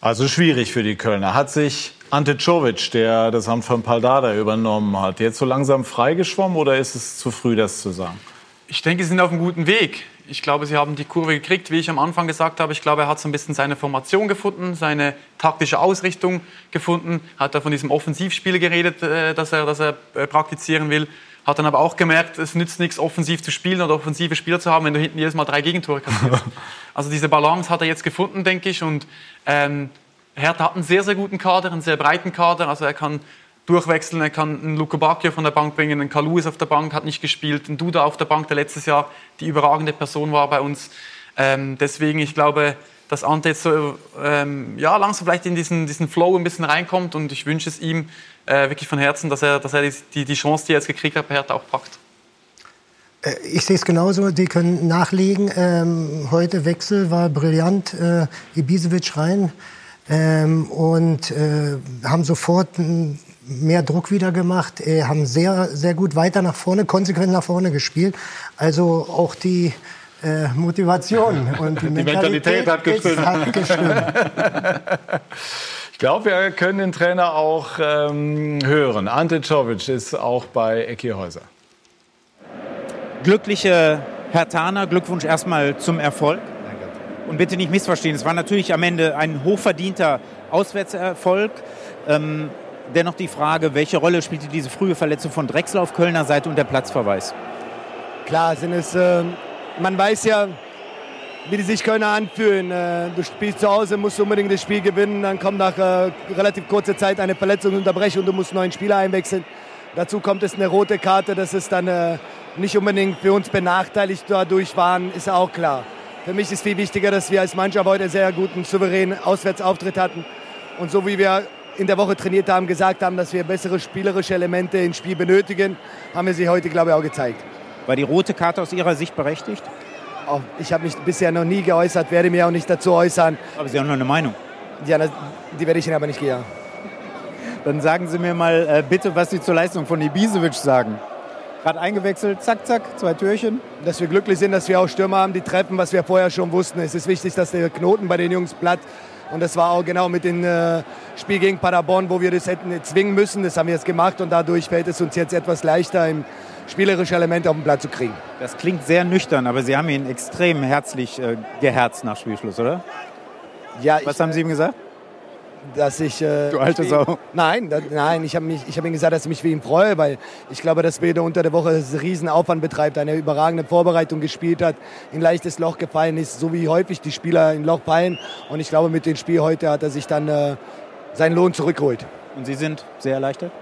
Also schwierig für die Kölner. Hat sich Ante Czovic, der das Amt von Paldada übernommen hat, jetzt so langsam freigeschwommen oder ist es zu früh, das zu sagen? Ich denke, sie sind auf einem guten Weg. Ich glaube, sie haben die Kurve gekriegt, wie ich am Anfang gesagt habe. Ich glaube, er hat so ein bisschen seine Formation gefunden, seine taktische Ausrichtung gefunden. Hat da von diesem Offensivspiel geredet, äh, das er, das er äh, praktizieren will. Hat dann aber auch gemerkt, es nützt nichts, offensiv zu spielen oder offensive Spieler zu haben, wenn du hinten jedes Mal drei Gegentore kassierst. (laughs) also diese Balance hat er jetzt gefunden, denke ich. Und ähm, Hertha hat einen sehr, sehr guten Kader, einen sehr breiten Kader. Also er kann durchwechseln, er kann einen Luko Bacchio von der Bank bringen, einen Kalu ist auf der Bank, hat nicht gespielt, einen Duda auf der Bank, der letztes Jahr die überragende Person war bei uns. Ähm, deswegen, ich glaube, dass Ante jetzt so ähm, ja, langsam vielleicht in diesen, diesen Flow ein bisschen reinkommt und ich wünsche es ihm äh, wirklich von Herzen, dass er, dass er die, die Chance, die er jetzt gekriegt hat, bei Hertha auch packt. Äh, ich sehe es genauso, die können nachlegen. Ähm, heute Wechsel war brillant, äh, Ibisevic rein ähm, und äh, haben sofort mehr Druck wieder gemacht, äh, haben sehr, sehr gut weiter nach vorne, konsequent nach vorne gespielt. Also auch die äh, Motivation (laughs) und die, die Mentalität, Mentalität hat gestimmt. Hat gestimmt. (laughs) ich glaube, wir können den Trainer auch ähm, hören. Ante Czovic ist auch bei Eki Häuser glückliche Herr Thaner, Glückwunsch erstmal zum Erfolg. Und bitte nicht missverstehen, es war natürlich am Ende ein hochverdienter Auswärtserfolg. Ähm, dennoch die Frage, welche Rolle spielte diese frühe Verletzung von Drechsel auf Kölner Seite und der Platzverweis? Klar, sind es, äh, man weiß ja, wie die sich Kölner anfühlen. Äh, du spielst zu Hause, musst unbedingt das Spiel gewinnen, dann kommt nach äh, relativ kurzer Zeit eine Verletzungsunterbrechung und du musst einen neuen Spieler einwechseln. Dazu kommt es eine rote Karte, das ist dann äh, nicht unbedingt für uns benachteiligt dadurch waren, ist auch klar. Für mich ist viel wichtiger, dass wir als Mannschaft heute sehr guten, souveränen Auswärtsauftritt hatten. Und so wie wir in der Woche trainiert haben, gesagt haben, dass wir bessere spielerische Elemente ins Spiel benötigen, haben wir sie heute, glaube ich, auch gezeigt. War die rote Karte aus Ihrer Sicht berechtigt? Auch ich habe mich bisher noch nie geäußert, werde mir auch nicht dazu äußern. Aber Sie haben noch eine Meinung? Ja, die werde ich Ihnen aber nicht geben. Dann sagen Sie mir mal äh, bitte, was Sie zur Leistung von Ibisevic sagen. Gerade eingewechselt, zack, zack, zwei Türchen. Dass wir glücklich sind, dass wir auch Stürmer haben, die treffen, was wir vorher schon wussten. Es ist wichtig, dass der Knoten bei den Jungs platt. Und das war auch genau mit dem äh, Spiel gegen Paderborn, wo wir das hätten zwingen müssen. Das haben wir jetzt gemacht und dadurch fällt es uns jetzt etwas leichter, im spielerische Elemente auf den Platz zu kriegen. Das klingt sehr nüchtern, aber Sie haben ihn extrem herzlich äh, geherzt nach Spielschluss, oder? Ja, Was ich, haben Sie ihm gesagt? Dass ich. Äh, du alte Sau. Nein, da, nein, ich habe hab ihm gesagt, dass ich mich für ihn freue, weil ich glaube, dass Bede unter der Woche einen riesen Aufwand betreibt, eine überragende Vorbereitung gespielt hat, in leichtes Loch gefallen ist, so wie häufig die Spieler in Loch fallen. Und ich glaube, mit dem Spiel heute hat er sich dann äh, seinen Lohn zurückgeholt. Und Sie sind sehr erleichtert?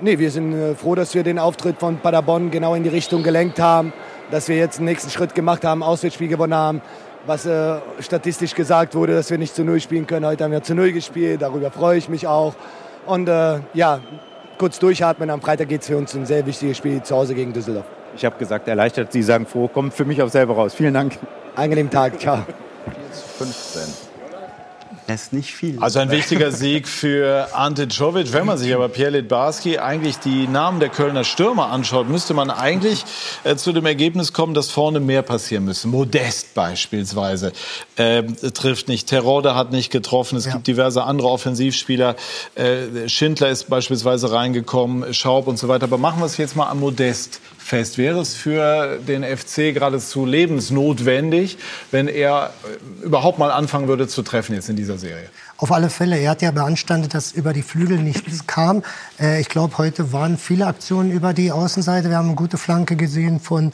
Nee, wir sind äh, froh, dass wir den Auftritt von Paderborn genau in die Richtung gelenkt haben, dass wir jetzt den nächsten Schritt gemacht haben, Auswärtsspiel gewonnen haben, was äh, statistisch gesagt wurde, dass wir nicht zu Null spielen können. Heute haben wir zu Null gespielt, darüber freue ich mich auch. Und äh, ja, kurz durchatmen. Am Freitag geht es für uns ein sehr wichtiges Spiel zu Hause gegen Düsseldorf. Ich habe gesagt, erleichtert, Sie sagen froh, kommt für mich auch selber raus. Vielen Dank. Angenehmen Tag, ciao. 15. Das ist nicht viel. Also ein wichtiger Sieg für Ante Czovic. Wenn man sich aber Pierre Litbarski eigentlich die Namen der Kölner Stürmer anschaut, müsste man eigentlich äh, zu dem Ergebnis kommen, dass vorne mehr passieren müsste. Modest beispielsweise äh, trifft nicht. Terode hat nicht getroffen. Es ja. gibt diverse andere Offensivspieler. Äh, Schindler ist beispielsweise reingekommen, Schaub und so weiter. Aber machen wir es jetzt mal am Modest fest. Wäre es für den FC geradezu lebensnotwendig, wenn er äh, überhaupt mal anfangen würde zu treffen jetzt in dieser Serie? Auf alle Fälle. Er hat ja beanstandet, dass über die Flügel nichts kam. Äh, ich glaube, heute waren viele Aktionen über die Außenseite. Wir haben eine gute Flanke gesehen von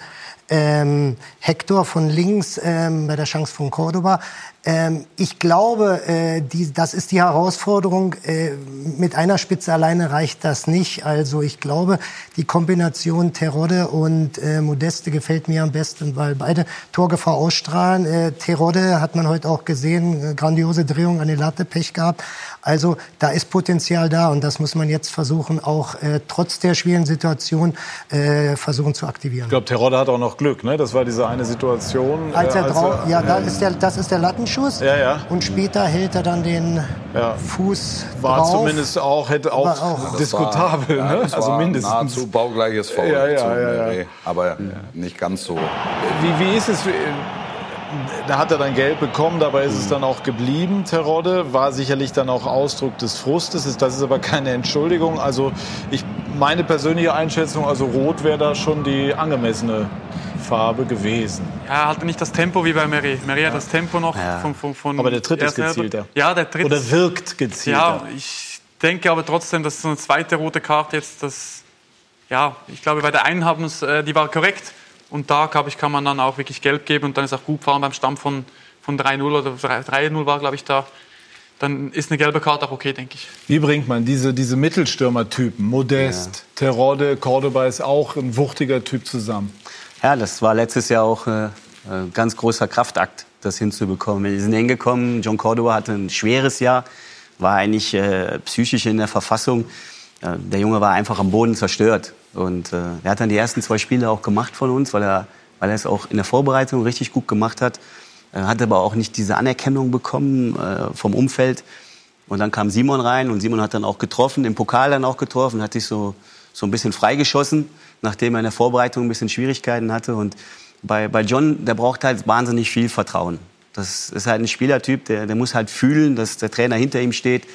ähm, Hector von links ähm, bei der Chance von Cordoba. Ähm, ich glaube, äh, das ist die Herausforderung. Äh, mit einer Spitze alleine reicht das nicht. Also ich glaube, die Kombination Terodde und äh, Modeste gefällt mir am besten, weil beide Torgefahr ausstrahlen. Äh, Terodde hat man heute auch gesehen, grandiose Drehung an die Latte, Pech gehabt. Also da ist Potenzial da und das muss man jetzt versuchen, auch trotz der schwierigen Situation versuchen zu aktivieren. Ich glaube, Terodde hat auch noch Glück. Ne? Das war diese eine Situation. Als er, als er ja, da ist der, das ist der Latten Schuss. Ja, ja. Und später hält er dann den ja. Fuß War drauf. zumindest auch, hätte auch, auch diskutabel. War, ne? ja, also mindestens. Nahezu baugleiches Foul. Ja, ja, ja, ja. Aber nicht ganz so. Wie, wie ist es? Da hat er dann Geld bekommen, dabei ist es dann auch geblieben, Terodde. War sicherlich dann auch Ausdruck des Frustes. Das ist aber keine Entschuldigung. Also ich, meine persönliche Einschätzung, also Rot wäre da schon die angemessene Farbe gewesen. Ja, er hatte nicht das Tempo wie bei Mary. Mary hat das Tempo noch ja. von, von, von Aber der Tritt ist gezielter. Ja, der Tritt Oder wirkt gezielter. Ja, ich denke aber trotzdem, dass so eine zweite rote Karte jetzt, das, ja, ich glaube, bei der einen haben es, äh, die war korrekt. Und da, glaube ich, kann man dann auch wirklich gelb geben und dann ist auch gut fahren beim Stamm von, von 3-0 oder 3-0 war, glaube ich, da. dann ist eine gelbe Karte auch okay, denke ich. Wie bringt man diese, diese Mittelstürmertypen, Modest, ja. Terodde, Cordoba ist auch ein wuchtiger Typ zusammen? Ja, das war letztes Jahr auch äh, ein ganz großer Kraftakt, das hinzubekommen. Wir sind hingekommen, John Cordoba hatte ein schweres Jahr, war eigentlich äh, psychisch in der Verfassung. Äh, der Junge war einfach am Boden zerstört. Und äh, er hat dann die ersten zwei Spiele auch gemacht von uns, weil er, weil er es auch in der Vorbereitung richtig gut gemacht hat. Er hat aber auch nicht diese Anerkennung bekommen vom Umfeld. Und dann kam Simon rein und Simon hat dann auch getroffen, im Pokal dann auch getroffen, hat sich so, so ein bisschen freigeschossen, nachdem er in der Vorbereitung ein bisschen Schwierigkeiten hatte. Und bei, bei John, der braucht halt wahnsinnig viel Vertrauen. Das ist halt ein Spielertyp, der, der muss halt fühlen, dass der Trainer hinter ihm steht.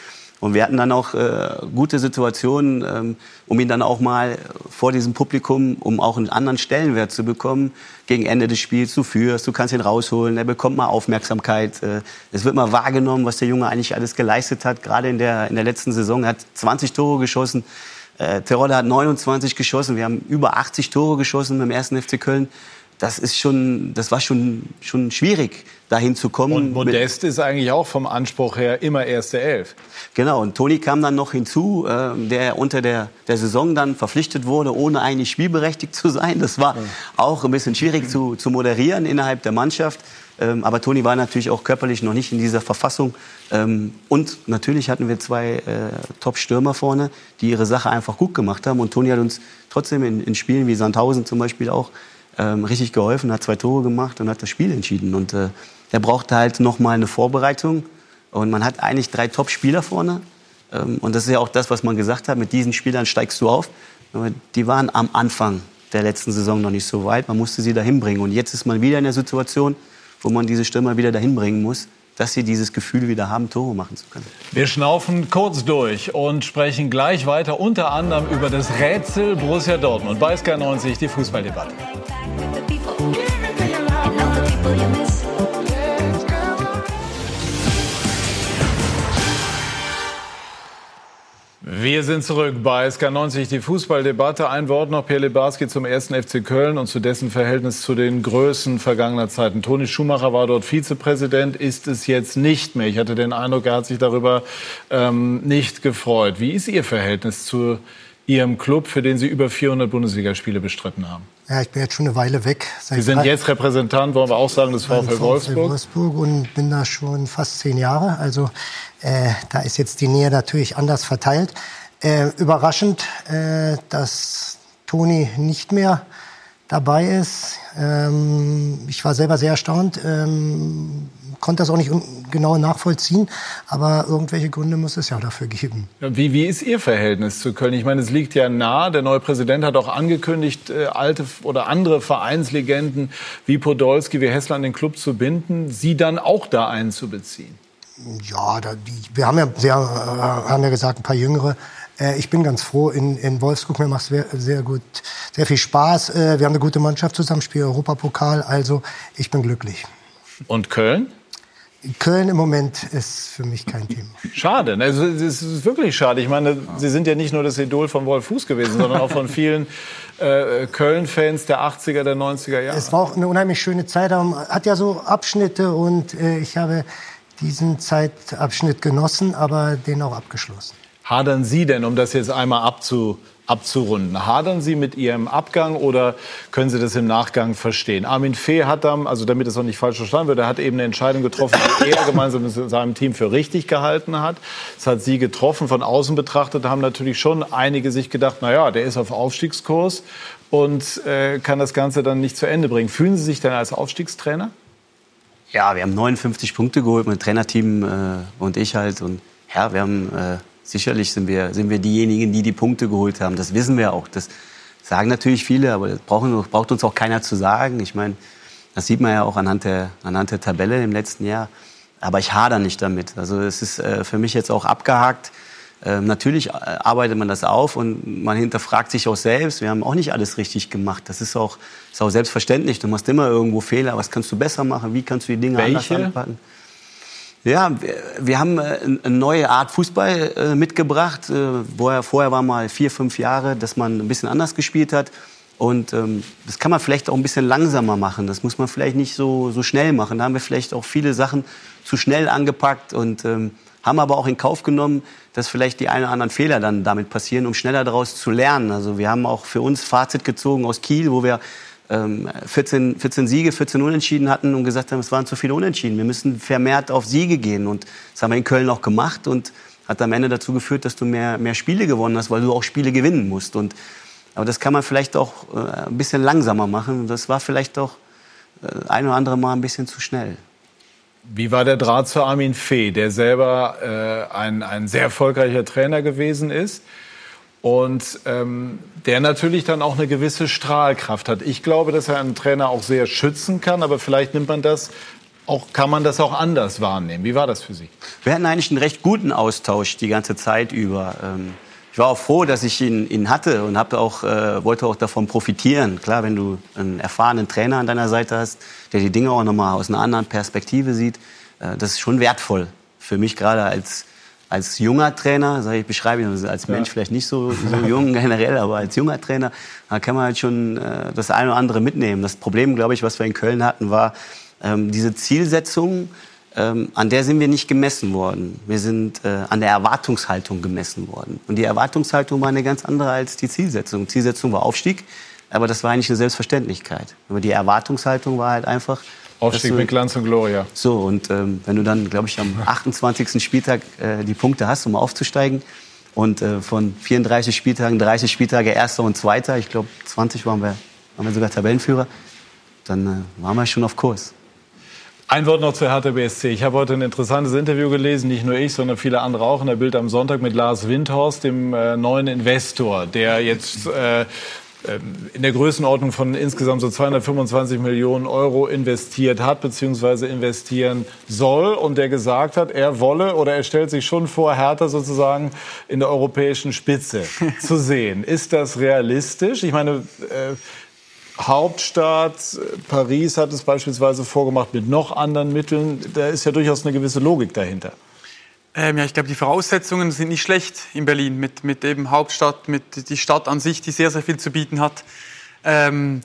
Und wir hatten dann auch äh, gute Situationen, ähm, um ihn dann auch mal vor diesem Publikum, um auch einen anderen Stellenwert zu bekommen, gegen Ende des Spiels, du führst, du kannst ihn rausholen, er bekommt mal Aufmerksamkeit. Äh, es wird mal wahrgenommen, was der Junge eigentlich alles geleistet hat, gerade in der, in der letzten Saison. Er hat 20 Tore geschossen, äh, Terodde hat 29 geschossen, wir haben über 80 Tore geschossen im ersten FC Köln das ist schon, das war schon, schon schwierig, dahin zu kommen. Und Modest ist eigentlich auch vom Anspruch her immer erste Elf. Genau. Und Toni kam dann noch hinzu, äh, der unter der, der Saison dann verpflichtet wurde, ohne eigentlich spielberechtigt zu sein. Das war auch ein bisschen schwierig zu, zu moderieren innerhalb der Mannschaft. Ähm, aber Toni war natürlich auch körperlich noch nicht in dieser Verfassung. Ähm, und natürlich hatten wir zwei äh, Top-Stürmer vorne, die ihre Sache einfach gut gemacht haben. Und Toni hat uns trotzdem in, in Spielen wie Sandhausen zum Beispiel auch ähm, richtig geholfen, hat zwei Tore gemacht und hat das Spiel entschieden. Und äh, der brauchte halt noch mal eine Vorbereitung. Und man hat eigentlich drei Top-Spieler vorne. Ähm, und das ist ja auch das, was man gesagt hat, mit diesen Spielern steigst du auf. Aber die waren am Anfang der letzten Saison noch nicht so weit. Man musste sie dahin bringen. Und jetzt ist man wieder in der Situation, wo man diese Stürmer wieder dahin bringen muss dass sie dieses Gefühl wieder haben, Tore machen zu können. Wir schnaufen kurz durch und sprechen gleich weiter, unter anderem über das Rätsel Borussia Dortmund bei SK90, die Fußballdebatte. Wir sind zurück bei SK90, die Fußballdebatte. Ein Wort noch, Pierre Lebarski zum ersten FC Köln und zu dessen Verhältnis zu den Größen vergangener Zeiten. Toni Schumacher war dort Vizepräsident, ist es jetzt nicht mehr. Ich hatte den Eindruck, er hat sich darüber ähm, nicht gefreut. Wie ist Ihr Verhältnis zu Ihrem Club, für den Sie über 400 Bundesligaspiele bestritten haben? Ja, ich bin jetzt schon eine Weile weg. Sie sind jetzt Repräsentant, wollen wir auch sagen, des VfL Wolfsburg. Wolfsburg und bin da schon fast zehn Jahre. Also äh, da ist jetzt die Nähe natürlich anders verteilt. Äh, überraschend, äh, dass Toni nicht mehr dabei ist. Ähm, ich war selber sehr erstaunt, ähm, konnte das auch nicht genau nachvollziehen, aber irgendwelche Gründe muss es ja dafür geben. Wie, wie ist Ihr Verhältnis zu Köln? Ich meine, es liegt ja nah. Der neue Präsident hat auch angekündigt, äh, alte oder andere Vereinslegenden wie Podolski, wie Hessler an den Club zu binden, Sie dann auch da einzubeziehen. Ja, da, die, wir haben ja, sehr, äh, haben ja gesagt, ein paar Jüngere. Äh, ich bin ganz froh in, in Wolfsburg. Mir macht es sehr, sehr gut, sehr viel Spaß. Äh, wir haben eine gute Mannschaft zusammen, spielen Europapokal. Also ich bin glücklich. Und Köln? Köln im Moment ist für mich kein Thema. Schade, also, es ist wirklich schade. Ich meine, Sie sind ja nicht nur das Idol von Wolf Fuß gewesen, sondern auch von vielen äh, Köln-Fans der 80er, der 90er Jahre. Es war auch eine unheimlich schöne Zeit. Hat ja so Abschnitte und äh, ich habe diesen Zeitabschnitt genossen, aber den auch abgeschlossen. Hadern Sie denn, um das jetzt einmal abzu, abzurunden, hadern Sie mit Ihrem Abgang oder können Sie das im Nachgang verstehen? Armin Fee hat dann, also damit es auch nicht falsch verstanden wird, er hat eben eine Entscheidung getroffen, die er gemeinsam mit seinem Team für richtig gehalten hat. Das hat Sie getroffen. Von außen betrachtet haben natürlich schon einige sich gedacht, na ja, der ist auf Aufstiegskurs und äh, kann das Ganze dann nicht zu Ende bringen. Fühlen Sie sich denn als Aufstiegstrainer? Ja, wir haben 59 Punkte geholt dem Trainerteam äh, und ich halt. Und ja, wir haben äh, sicherlich sind wir, sind wir diejenigen, die die Punkte geholt haben. Das wissen wir auch. Das sagen natürlich viele, aber das brauchen, braucht uns auch keiner zu sagen. Ich meine, das sieht man ja auch anhand der, anhand der Tabelle im letzten Jahr. Aber ich hader nicht damit. Also es ist äh, für mich jetzt auch abgehakt. Ähm, natürlich äh, arbeitet man das auf und man hinterfragt sich auch selbst. Wir haben auch nicht alles richtig gemacht. Das ist auch, ist auch selbstverständlich. Du machst immer irgendwo Fehler. Was kannst du besser machen? Wie kannst du die Dinge Welche? anders anpacken? Ja, wir, wir haben äh, eine neue Art Fußball äh, mitgebracht. Vorher, vorher war mal vier, fünf Jahre, dass man ein bisschen anders gespielt hat. Und ähm, das kann man vielleicht auch ein bisschen langsamer machen. Das muss man vielleicht nicht so, so schnell machen. Da haben wir vielleicht auch viele Sachen zu schnell angepackt und ähm, haben aber auch in Kauf genommen, dass vielleicht die ein oder anderen Fehler dann damit passieren, um schneller daraus zu lernen. Also wir haben auch für uns Fazit gezogen aus Kiel, wo wir 14, ähm, 14 Siege, 14 Unentschieden hatten und gesagt haben, es waren zu viele Unentschieden. Wir müssen vermehrt auf Siege gehen. Und das haben wir in Köln auch gemacht und hat am Ende dazu geführt, dass du mehr, mehr Spiele gewonnen hast, weil du auch Spiele gewinnen musst. Und, aber das kann man vielleicht auch äh, ein bisschen langsamer machen. Das war vielleicht auch äh, ein oder andere Mal ein bisschen zu schnell. Wie war der Draht zu Armin Fee, der selber äh, ein, ein sehr erfolgreicher Trainer gewesen ist und ähm, der natürlich dann auch eine gewisse Strahlkraft hat. Ich glaube, dass er einen Trainer auch sehr schützen kann, aber vielleicht nimmt man das auch, kann man das auch anders wahrnehmen. Wie war das für Sie? Wir hatten eigentlich einen recht guten Austausch die ganze Zeit über. Ähm ich war auch froh, dass ich ihn, ihn hatte und hab auch, äh, wollte auch davon profitieren. Klar, wenn du einen erfahrenen Trainer an deiner Seite hast, der die Dinge auch nochmal aus einer anderen Perspektive sieht, äh, das ist schon wertvoll. Für mich gerade als, als junger Trainer, sag ich, beschreibe ich also als Mensch ja. vielleicht nicht so, so jung (laughs) generell, aber als junger Trainer, da kann man halt schon äh, das eine oder andere mitnehmen. Das Problem, glaube ich, was wir in Köln hatten, war ähm, diese Zielsetzung, ähm, an der sind wir nicht gemessen worden. Wir sind äh, an der Erwartungshaltung gemessen worden. Und die Erwartungshaltung war eine ganz andere als die Zielsetzung. Zielsetzung war Aufstieg, aber das war eigentlich eine Selbstverständlichkeit. Aber die Erwartungshaltung war halt einfach. Aufstieg du, mit Glanz und Gloria. So, und ähm, wenn du dann, glaube ich, am (laughs) 28. Spieltag äh, die Punkte hast, um aufzusteigen, und äh, von 34 Spieltagen, 30 Spieltage Erster und Zweiter, ich glaube 20 waren wir, waren wir sogar Tabellenführer, dann äh, waren wir schon auf Kurs. Ein Wort noch zur Hertha BSC. Ich habe heute ein interessantes Interview gelesen, nicht nur ich, sondern viele andere auch in der Bild am Sonntag mit Lars Windhorst, dem äh, neuen Investor, der jetzt äh, ähm, in der Größenordnung von insgesamt so 225 Millionen Euro investiert hat bzw. investieren soll und der gesagt hat, er wolle oder er stellt sich schon vor, Hertha sozusagen in der europäischen Spitze (laughs) zu sehen. Ist das realistisch? Ich meine, äh, Hauptstadt Paris hat es beispielsweise vorgemacht mit noch anderen Mitteln. Da ist ja durchaus eine gewisse Logik dahinter. Ähm, ja, ich glaube, die Voraussetzungen sind nicht schlecht in Berlin mit, mit eben Hauptstadt, mit die Stadt an sich, die sehr, sehr viel zu bieten hat. Ähm,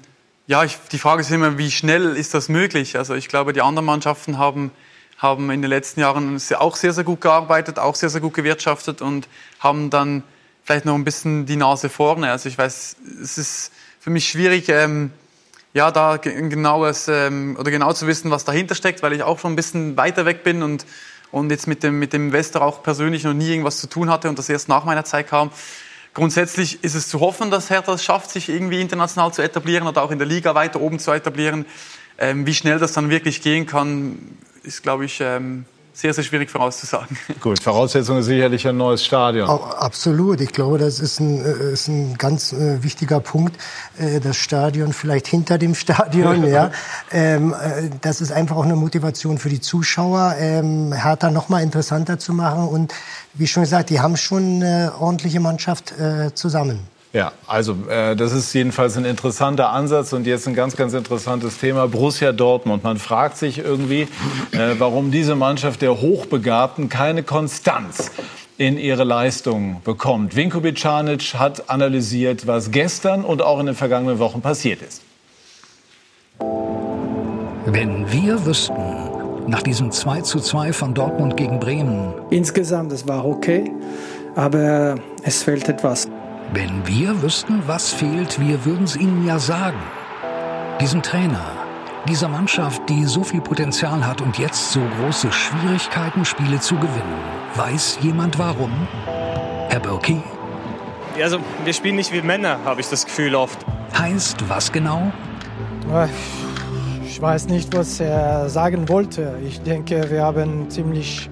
ja, ich, die Frage ist immer, wie schnell ist das möglich? Also ich glaube, die anderen Mannschaften haben, haben in den letzten Jahren auch sehr, sehr gut gearbeitet, auch sehr, sehr gut gewirtschaftet und haben dann vielleicht noch ein bisschen die Nase vorne. Also ich weiß, es ist für mich schwierig, ähm, ja, da genaues ähm, oder genau zu wissen, was dahinter steckt, weil ich auch schon ein bisschen weiter weg bin und, und jetzt mit dem, mit dem Investor auch persönlich noch nie irgendwas zu tun hatte und das erst nach meiner Zeit kam. Grundsätzlich ist es zu hoffen, dass Hertha es schafft, sich irgendwie international zu etablieren oder auch in der Liga weiter oben zu etablieren. Ähm, wie schnell das dann wirklich gehen kann, ist, glaube ich, ähm, sehr, sehr schwierig vorauszusagen. (laughs) Gut, Voraussetzung ist sicherlich ein neues Stadion. Oh, absolut. Ich glaube, das ist ein, äh, ist ein ganz äh, wichtiger Punkt. Äh, das Stadion vielleicht hinter dem Stadion. (laughs) ja. Ähm, äh, das ist einfach auch eine Motivation für die Zuschauer, ähm, Hertha noch mal interessanter zu machen. Und wie schon gesagt, die haben schon eine ordentliche Mannschaft äh, zusammen. Ja, also äh, das ist jedenfalls ein interessanter Ansatz und jetzt ein ganz, ganz interessantes Thema. Borussia Dortmund. Man fragt sich irgendwie, äh, warum diese Mannschaft der Hochbegabten keine Konstanz in ihre Leistungen bekommt. Vinko Bicanic hat analysiert, was gestern und auch in den vergangenen Wochen passiert ist. Wenn wir wüssten, nach diesem 2 zu 2 von Dortmund gegen Bremen. Insgesamt, es war okay, aber es fehlt etwas. Wenn wir wüssten, was fehlt, wir würden es Ihnen ja sagen. Diesem Trainer, dieser Mannschaft, die so viel Potenzial hat und jetzt so große Schwierigkeiten, Spiele zu gewinnen. Weiß jemand warum? Herr Birki? Also, wir spielen nicht wie Männer, habe ich das Gefühl oft. Heißt was genau? Ich weiß nicht, was er sagen wollte. Ich denke, wir haben ziemlich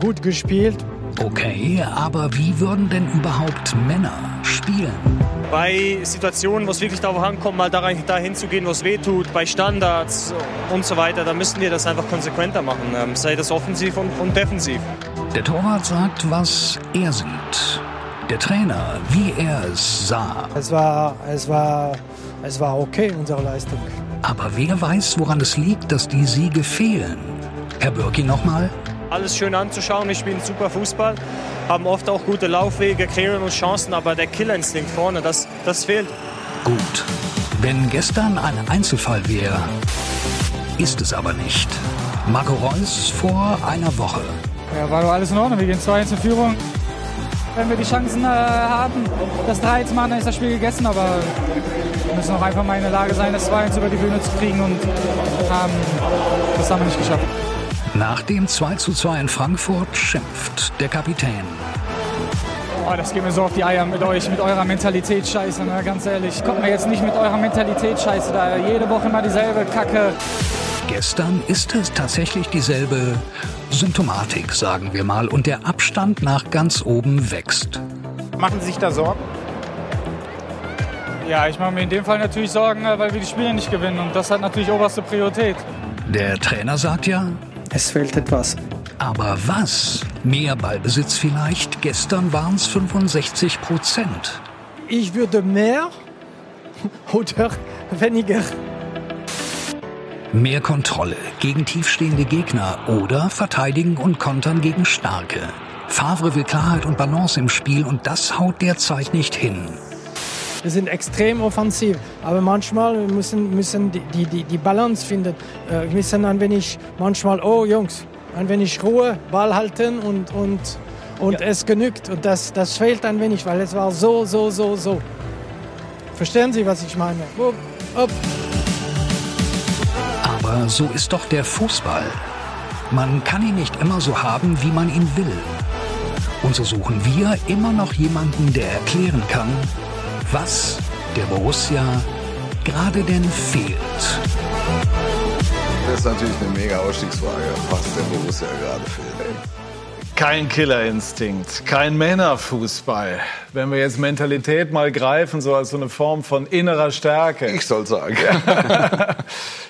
gut gespielt. Okay, aber wie würden denn überhaupt Männer spielen? Bei Situationen, wo es wirklich darauf ankommt, mal dahin zu gehen, wo es weh tut, bei Standards und so weiter, da müssen wir das einfach konsequenter machen, ähm, sei das offensiv und, und defensiv. Der Torwart sagt, was er sieht. Der Trainer, wie er es sah. Es war, es war, es war okay, unsere Leistung. Aber wer weiß, woran es liegt, dass die Siege fehlen? Herr Birki nochmal? Alles schön anzuschauen. Wir spielen super Fußball, haben oft auch gute Laufwege, kreieren uns Chancen, aber der Killerinstinkt vorne, das, das fehlt. Gut. Wenn gestern ein Einzelfall wäre, ist es aber nicht. Marco Reus vor einer Woche. Ja, war doch alles in Ordnung. Wir gehen 2 zur Führung. Wenn wir die Chancen äh, haben, das 3 zu machen, dann ist das Spiel gegessen. Aber wir müssen auch einfach mal in der Lage sein, das 2 über die Bühne zu kriegen. Und ähm, das haben wir nicht geschafft. Nach dem 2 zu 2 in Frankfurt schimpft der Kapitän. Oh, das geht mir so auf die Eier mit euch, mit eurer Mentalität scheiße, ne? ganz ehrlich. Kommt mir jetzt nicht mit eurer Mentalität scheiße da. Jede Woche immer dieselbe Kacke. Gestern ist es tatsächlich dieselbe Symptomatik, sagen wir mal, und der Abstand nach ganz oben wächst. Machen Sie sich da Sorgen? Ja, ich mache mir in dem Fall natürlich Sorgen, äh, weil wir die Spiele nicht gewinnen. Und das hat natürlich oberste Priorität. Der Trainer sagt ja, Es fehlt etwas. aber was? Mehr Ballbesitz vielleicht? Gestern waren es 65 Prozent. Ich würde mehr (laughs) oder weniger. Mehr Kontrolle gegen tiefstehende Gegner oder verteidigen und kontern gegen starke. Favre will Klarheit und Balance im Spiel und das haut derzeit nicht hin. Wir sind extrem offensiv, aber manchmal müssen müssen die die, die, Balance finden. Äh, Wir müssen ein wenig manchmal oh Jungs, ein wenig Ruhe, Ball halten und und und es genügt und das das fehlt ein wenig, weil es war so so so so. Verstehen Sie, was ich meine? Upp, upp. Aber so ist doch der Fußball. Man kann ihn nicht immer so haben, wie man ihn will. Und so suchen wir immer noch jemanden, der erklären kann, was der Borussia gerade denn fehlt. Das ist natürlich eine mega Ausstiegsfrage, was der Borussia gerade fehlt. Kein Killerinstinkt, kein Männerfußball. Wenn wir jetzt Mentalität mal greifen, so als so eine Form von innerer Stärke. Ich soll sagen.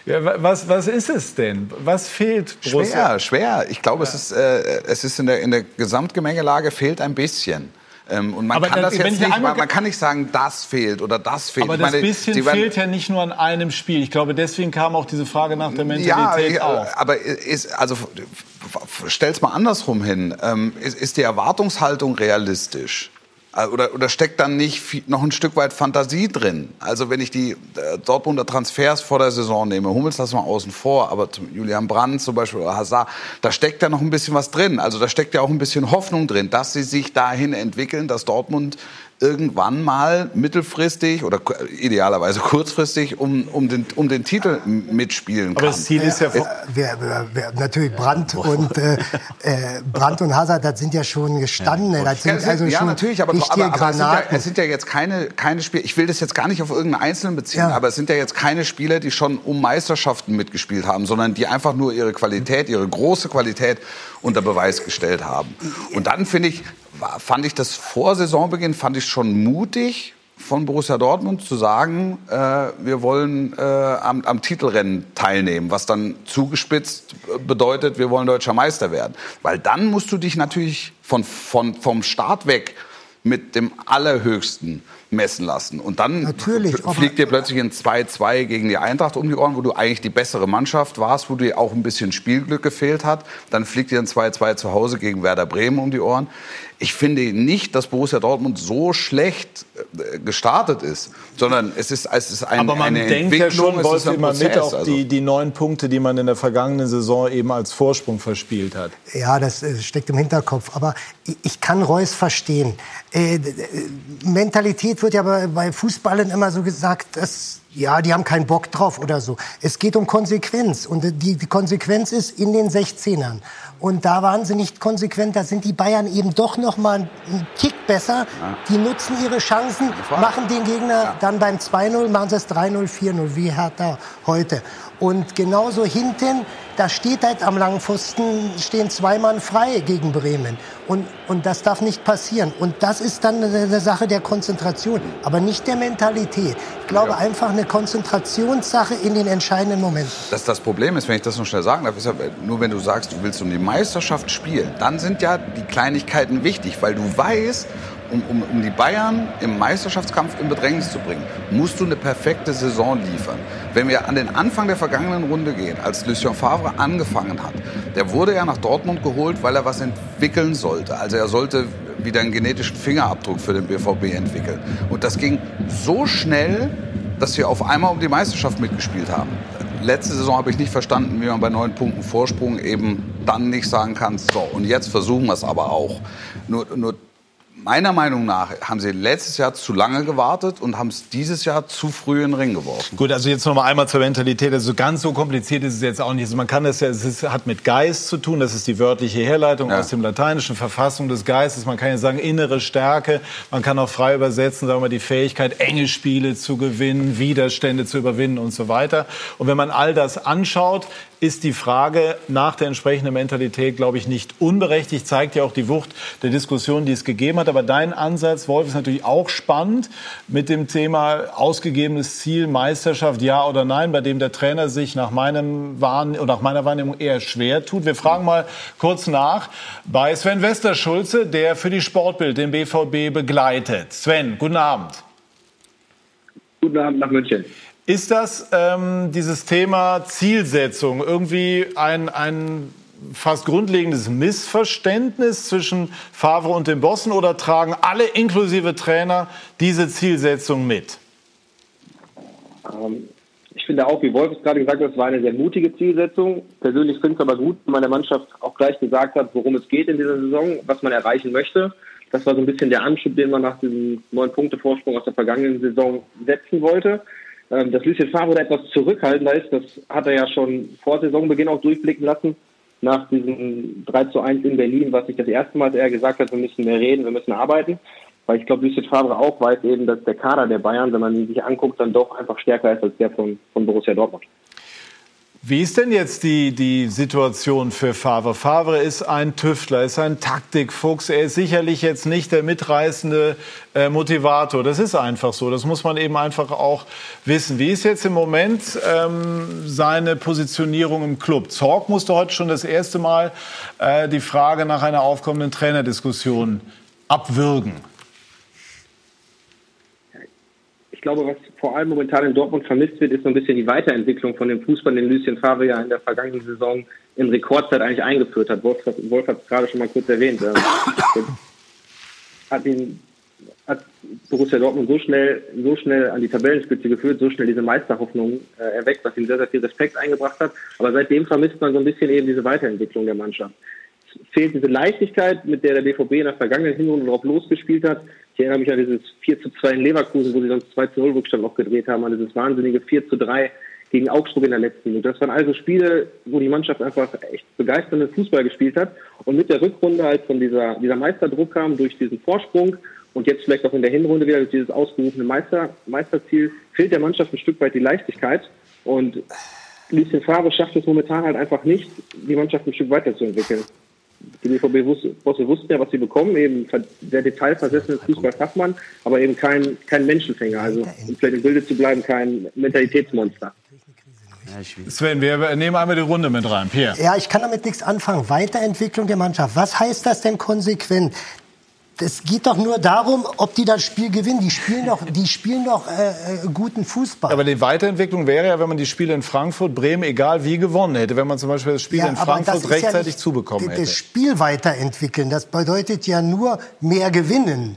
Ja, (laughs) wa- was, was ist es denn? Was fehlt Borussia? Schwer, schwer. Ich glaube, es ist, äh, es ist in der, in der Gesamtgemengelage fehlt ein bisschen. Ähm, und man Aber kann das wenn jetzt ich nicht, man, kann nicht sagen, das fehlt oder das fehlt. Aber Ich das meine, bisschen fehlt ja nicht nur an einem Spiel. Ich glaube, deswegen kam auch diese Frage nach der Mentalität ja, auf. aber ist, also stell's mal andersrum hin. Ähm, ist, ist die Erwartungshaltung realistisch? Äh, Oder, oder steckt dann nicht noch ein Stück weit Fantasie drin? Also wenn ich die äh, Dortmunder Transfers vor der Saison nehme, Hummels lassen wir außen vor, aber Julian Brandt zum Beispiel oder Hazard, da steckt ja noch ein bisschen was drin. Also da steckt ja auch ein bisschen Hoffnung drin, dass sie sich dahin entwickeln, dass Dortmund irgendwann mal mittelfristig oder idealerweise kurzfristig um, um, den, um den Titel mitspielen kann. Aber das Ziel ist ja, Wer, wer, wer, natürlich Brandt und äh, äh, Brandt und Hazard, das sind ja schon gestandene, das Ja, sind also ja, schon natürlich, aber, aber, aber es, sind ja, es sind ja jetzt keine, keine Spiele, ich will das jetzt gar nicht auf irgendeinen Einzelnen beziehen, aber es sind ja jetzt keine Spieler, die schon um Meisterschaften mitgespielt haben, sondern die einfach nur ihre Qualität, ihre große Qualität unter Beweis gestellt haben. Und dann finde ich, fand ich das vor Saisonbeginn, fand ich schon mutig von Borussia Dortmund zu sagen, äh, wir wollen äh, am, am Titelrennen teilnehmen, was dann zugespitzt bedeutet, wir wollen deutscher Meister werden. Weil dann musst du dich natürlich von, von, vom Start weg mit dem Allerhöchsten messen lassen. Und dann Natürlich, fliegt dir plötzlich ein 2-2 gegen die Eintracht um die Ohren, wo du eigentlich die bessere Mannschaft warst, wo dir auch ein bisschen Spielglück gefehlt hat. Dann fliegt dir ein 2-2 zu Hause gegen Werder Bremen um die Ohren. Ich finde nicht, dass Borussia Dortmund so schlecht äh, gestartet ist, sondern es ist, es ist ein, Aber man eine denkt ja schon, ein immer mit auf also. die, die neun Punkte, die man in der vergangenen Saison eben als Vorsprung verspielt hat. Ja, das äh, steckt im Hinterkopf. Aber ich, kann Reus verstehen. Äh, Mentalität wird ja bei, bei Fußballern immer so gesagt, dass, ja, die haben keinen Bock drauf oder so. Es geht um Konsequenz. Und die, die Konsequenz ist in den 16ern. Und da waren sie nicht konsequent. Da sind die Bayern eben doch noch mal einen Tick besser. Die nutzen ihre Chancen, machen den Gegner dann beim 2-0, machen sie es 3-0, 4-0, wie Hertha heute. Und genauso hinten, da steht halt am langen Pfosten, stehen zwei Mann frei gegen Bremen. Und, und das darf nicht passieren. Und das ist dann eine, Sache der Konzentration, aber nicht der Mentalität. Ich glaube einfach eine Konzentrationssache in den entscheidenden Momenten. Das, das Problem ist, wenn ich das noch schnell sagen darf, ist ja, nur wenn du sagst, du willst um die Meisterschaft spielen, dann sind ja die Kleinigkeiten wichtig, weil du weißt, um, um, um die Bayern im Meisterschaftskampf in Bedrängnis zu bringen, musst du eine perfekte Saison liefern. Wenn wir an den Anfang der vergangenen Runde gehen, als Lucien Favre angefangen hat, der wurde ja nach Dortmund geholt, weil er was entwickeln sollte. Also er sollte wieder einen genetischen Fingerabdruck für den BVB entwickeln. Und das ging so schnell, dass wir auf einmal um die Meisterschaft mitgespielt haben. letzte Saison habe ich nicht verstanden, wie man bei neun Punkten Vorsprung eben dann nicht sagen kann, so, und jetzt versuchen wir es aber auch. Nur, nur meiner Meinung nach haben sie letztes Jahr zu lange gewartet und haben es dieses Jahr zu früh in den Ring geworfen. Gut, also jetzt noch mal einmal zur Mentalität. Also ganz so kompliziert ist es jetzt auch nicht. Also man kann das ja, es ist, hat mit Geist zu tun. Das ist die wörtliche Herleitung ja. aus dem Lateinischen, Verfassung des Geistes. Man kann ja sagen innere Stärke. Man kann auch frei übersetzen, sagen wir, die Fähigkeit, enge Spiele zu gewinnen, Widerstände zu überwinden und so weiter. Und wenn man all das anschaut, ist die Frage nach der entsprechenden Mentalität, glaube ich, nicht unberechtigt. Zeigt ja auch die Wucht der Diskussion, die es gegeben hat. Aber dein Ansatz, Wolf, ist natürlich auch spannend mit dem Thema ausgegebenes Ziel, Meisterschaft, ja oder nein, bei dem der Trainer sich nach, meinem Wahn oder nach meiner Wahrnehmung eher schwer tut. Wir fragen mal kurz nach bei Sven Westerschulze, der für die Sportbild den BVB begleitet. Sven, guten Abend. Guten Abend nach München. Ist das ähm, dieses Thema Zielsetzung irgendwie ein, ein fast grundlegendes Missverständnis zwischen Favre und dem Bossen oder tragen alle inklusive Trainer diese Zielsetzung mit? Ähm, ich finde auch, wie Wolf es gerade gesagt hat, es war eine sehr mutige Zielsetzung. Persönlich finde ich es aber gut, wenn meine Mannschaft auch gleich gesagt hat, worum es geht in dieser Saison, was man erreichen möchte. Das war so ein bisschen der Anschub, den man nach diesem neun Punkte Vorsprung aus der vergangenen Saison setzen wollte. Ähm, dass Lucien Favre da etwas zurückhaltender ist, das hat er ja schon vor Saisonbeginn auch durchblicken lassen. Nach diesem 3 zu 1 in Berlin, was sich das erste Mal er gesagt hat, wir müssen mehr reden, wir müssen arbeiten. Weil ich glaube, Lucien Favre auch weiß eben, dass der Kader der Bayern, wenn man ihn sich anguckt, dann doch einfach stärker ist als der von, von Borussia Dortmund. Wie ist denn jetzt die, die Situation für Favre? Favre ist ein Tüftler, ist ein Taktikfuchs. Er ist sicherlich jetzt nicht der mitreißende äh, Motivator. Das ist einfach so. Das muss man eben einfach auch wissen. Wie ist jetzt im Moment ähm, seine Positionierung im Club? Zorg musste heute schon das erste Mal äh, die Frage nach einer aufkommenden Trainerdiskussion abwürgen. Ich glaube, was vor allem momentan in Dortmund vermisst wird, ist so ein bisschen die Weiterentwicklung von dem Fußball, den Lucien Favre ja in der vergangenen Saison in Rekordzeit eigentlich eingeführt hat. Wolf, Wolf hat es gerade schon mal kurz erwähnt. hat ihn hat Borussia Dortmund so schnell, so schnell an die Tabellenspitze geführt, so schnell diese Meisterhoffnung äh, erweckt, was ihm sehr, sehr viel Respekt eingebracht hat. Aber seitdem vermisst man so ein bisschen eben diese Weiterentwicklung der Mannschaft. Es fehlt diese Leichtigkeit, mit der der BVB in der vergangenen Hinrunde drauf losgespielt hat. Ich erinnere mich an dieses 4 zu 2 in Leverkusen, wo sie sonst 2 zu 0 Rückstand noch gedreht haben, an dieses wahnsinnige 4 zu 3 gegen Augsburg in der letzten Minute. Das waren also Spiele, wo die Mannschaft einfach echt begeisternden Fußball gespielt hat. Und mit der Rückrunde, als von dieser, dieser Meisterdruck kam, durch diesen Vorsprung und jetzt vielleicht auch in der Hinrunde wieder durch dieses ausgerufene Meister, Meisterziel, fehlt der Mannschaft ein Stück weit die Leichtigkeit. Und Lucien Favre schafft es momentan halt einfach nicht, die Mannschaft ein Stück weiterzuentwickeln die BVB-Bosse wussten ja, was sie bekommen, eben sehr detailversessener Fußballfachmann, aber eben kein, kein Menschenfänger, also um vielleicht im Bilde zu bleiben, kein Mentalitätsmonster. Sven, wir nehmen einmal die Runde mit rein. Pierre. Ja, ich kann damit nichts anfangen. Weiterentwicklung der Mannschaft. Was heißt das denn konsequent? Es geht doch nur darum, ob die das Spiel gewinnen. Die spielen doch, die spielen doch äh, äh, guten Fußball. Aber die Weiterentwicklung wäre ja, wenn man die Spiele in Frankfurt, Bremen, egal wie gewonnen hätte. Wenn man zum Beispiel das Spiel ja, in Frankfurt rechtzeitig ja zubekommen hätte. Das Spiel weiterentwickeln, das bedeutet ja nur mehr gewinnen.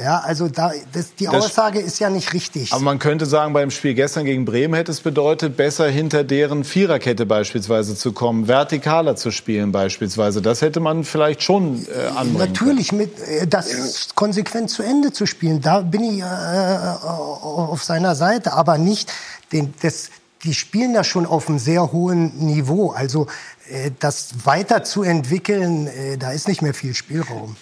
Ja, also da, das, die das, Aussage ist ja nicht richtig. Aber man könnte sagen, beim Spiel gestern gegen Bremen hätte es bedeutet, besser hinter deren Viererkette beispielsweise zu kommen, vertikaler zu spielen beispielsweise. Das hätte man vielleicht schon äh, anbringen Natürlich, mit, äh, das konsequent zu Ende zu spielen, da bin ich äh, auf seiner Seite, aber nicht den, das, die spielen da schon auf einem sehr hohen Niveau. Also äh, das weiterzuentwickeln, äh, da ist nicht mehr viel Spielraum.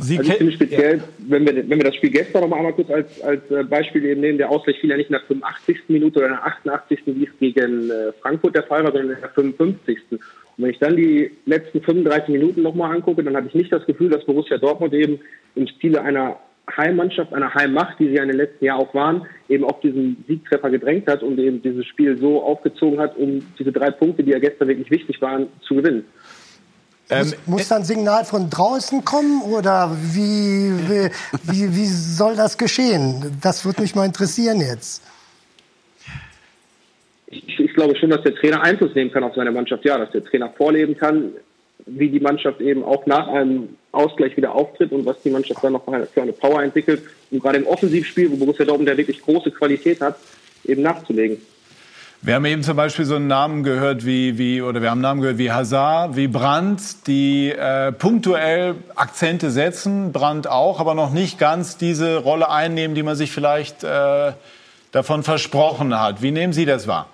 Sie also ich finde speziell, ja. wenn, wir, wenn wir das Spiel gestern noch mal einmal kurz als, als äh, Beispiel eben nehmen, der Ausgleich fiel ja nicht in der 85. Minute oder in der 88. wie es gegen Frankfurt der Fall war, sondern in der 55. Und wenn ich dann die letzten 35 Minuten nochmal angucke, dann habe ich nicht das Gefühl, dass Borussia Dortmund eben im Stile einer Heimmannschaft, einer Heimmacht, die sie ja in den letzten Jahren auch waren, eben auf diesen Siegtreffer gedrängt hat und eben dieses Spiel so aufgezogen hat, um diese drei Punkte, die ja gestern wirklich wichtig waren, zu gewinnen. Ähm, muss, muss dann Signal von draußen kommen oder wie, wie, wie, wie soll das geschehen? Das würde mich mal interessieren jetzt. Ich, ich, glaube schon, dass der Trainer Einfluss nehmen kann auf seine Mannschaft. Ja, dass der Trainer vorleben kann, wie die Mannschaft eben auch nach einem Ausgleich wieder auftritt und was die Mannschaft dann noch für eine Power entwickelt, um gerade im Offensivspiel, wo Borussia Dortmund ja wirklich große Qualität hat, eben nachzulegen. Wir haben eben zum Beispiel so einen Namen gehört wie, wie oder wir haben Namen gehört wie Hazard, wie Brandt, die äh, punktuell Akzente setzen, Brandt auch, aber noch nicht ganz diese Rolle einnehmen, die man sich vielleicht äh, davon versprochen hat. Wie nehmen Sie das wahr?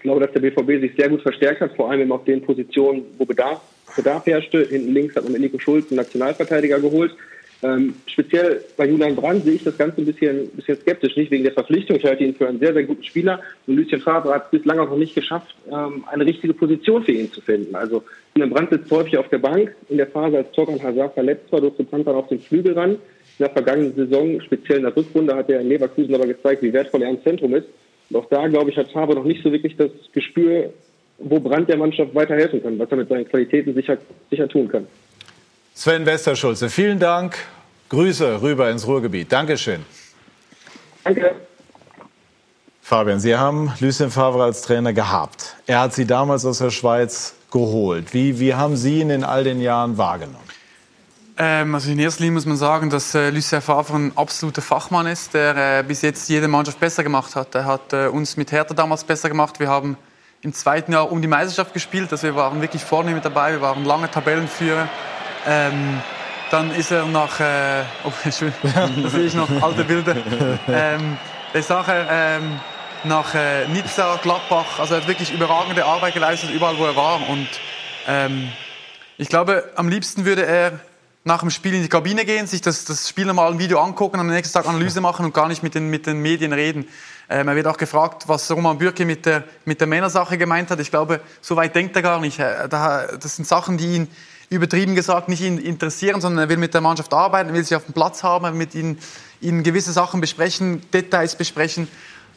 Ich glaube, dass der BVB sich sehr gut verstärkt hat, vor allem eben auf den Positionen, wo Bedarf, Bedarf herrschte. Hinten links hat man mit Nico Schulz einen Nationalverteidiger geholt. Ähm, speziell bei Julian Brandt sehe ich das Ganze ein bisschen, bisschen skeptisch, nicht wegen der Verpflichtung. Ich halte ihn für einen sehr, sehr guten Spieler. Und Lucien Favre hat es bislang auch noch nicht geschafft, ähm, eine richtige Position für ihn zu finden. Also Julian Brandt sitzt häufig auf der Bank. In der Phase, als Torgan Hazard verletzt war, durfte Brandt dann auf den Flügel ran. In der vergangenen Saison, speziell in der Rückrunde, hat er in Leverkusen aber gezeigt, wie wertvoll er im Zentrum ist. Auch da, glaube ich, hat Favre noch nicht so wirklich das Gespür, wo Brandt der Mannschaft weiterhelfen kann, was er mit seinen Qualitäten sicher, sicher tun kann. Sven Westerschulze, vielen Dank. Grüße rüber ins Ruhrgebiet. Dankeschön. Danke. Fabian, Sie haben Lucien Favre als Trainer gehabt. Er hat Sie damals aus der Schweiz geholt. Wie, wie haben Sie ihn in all den Jahren wahrgenommen? Ähm, also in erster Linie muss man sagen, dass äh, Lucien Favre ein absoluter Fachmann ist, der äh, bis jetzt jede Mannschaft besser gemacht hat. Er hat äh, uns mit Hertha damals besser gemacht. Wir haben im zweiten Jahr um die Meisterschaft gespielt. Also wir waren wirklich vorne mit dabei. Wir waren lange Tabellenführer. Ähm, dann ist er nach, äh, oh, (laughs) schön, (laughs) da sehe ich noch alte Bilder. Ähm, er ist nachher ähm, nach äh, Nizza, Gladbach, also er hat wirklich überragende Arbeit geleistet, überall wo er war. Und ähm, ich glaube, am liebsten würde er nach dem Spiel in die Kabine gehen, sich das, das Spiel nochmal ein Video angucken, am nächsten Tag Analyse machen und gar nicht mit den, mit den Medien reden. Ähm, er wird auch gefragt, was Roman Bürki mit der, mit der Männersache gemeint hat. Ich glaube, so weit denkt er gar nicht. Äh, das sind Sachen, die ihn übertrieben gesagt nicht ihn interessieren, sondern er will mit der Mannschaft arbeiten, er will sie auf dem Platz haben, er will mit ihnen, ihnen gewisse Sachen besprechen, Details besprechen.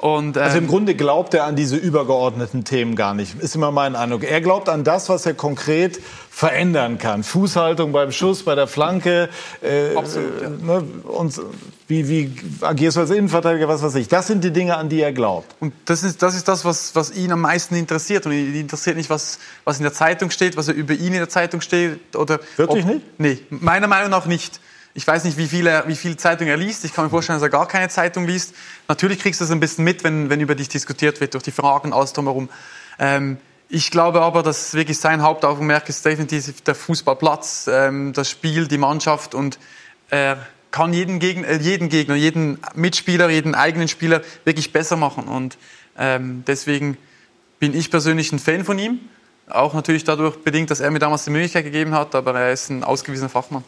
Und, ähm also im Grunde glaubt er an diese übergeordneten Themen gar nicht, ist immer mein Eindruck. Er glaubt an das, was er konkret verändern kann. Fußhaltung beim Schuss, bei der Flanke. Äh, Absolut, ja. ne, und wie, wie agierst du als Innenverteidiger, was weiß ich. Das sind die Dinge, an die er glaubt. Und das ist das, ist das was, was ihn am meisten interessiert. Und ihn interessiert nicht, was, was in der Zeitung steht, was er über ihn in der Zeitung steht. Oder Wirklich ob, nicht? Nee, meiner Meinung nach nicht. Ich weiß nicht, wie viele, wie viele Zeitungen er liest. Ich kann mir vorstellen, dass er gar keine Zeitung liest. Natürlich kriegst du das ein bisschen mit, wenn, wenn über dich diskutiert wird, durch die Fragen, alles drumherum. Ähm, ich glaube aber, dass wirklich sein Hauptaugenmerk ist definitiv der Fußballplatz, ähm, das Spiel, die Mannschaft und er kann jeden Gegner, äh, jeden Gegner, jeden Mitspieler, jeden eigenen Spieler wirklich besser machen. Und ähm, deswegen bin ich persönlich ein Fan von ihm. Auch natürlich dadurch bedingt, dass er mir damals die Möglichkeit gegeben hat, aber er ist ein ausgewiesener Fachmann.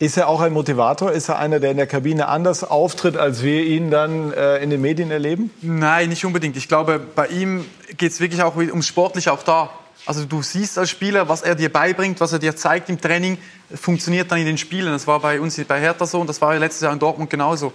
Ist er auch ein Motivator? Ist er einer, der in der Kabine anders auftritt, als wir ihn dann äh, in den Medien erleben? Nein, nicht unbedingt. Ich glaube, bei ihm geht es wirklich auch um Sportlich auch da. Also du siehst als Spieler, was er dir beibringt, was er dir zeigt im Training, funktioniert dann in den Spielen. Das war bei uns bei Hertha so und das war letztes Jahr in Dortmund genauso.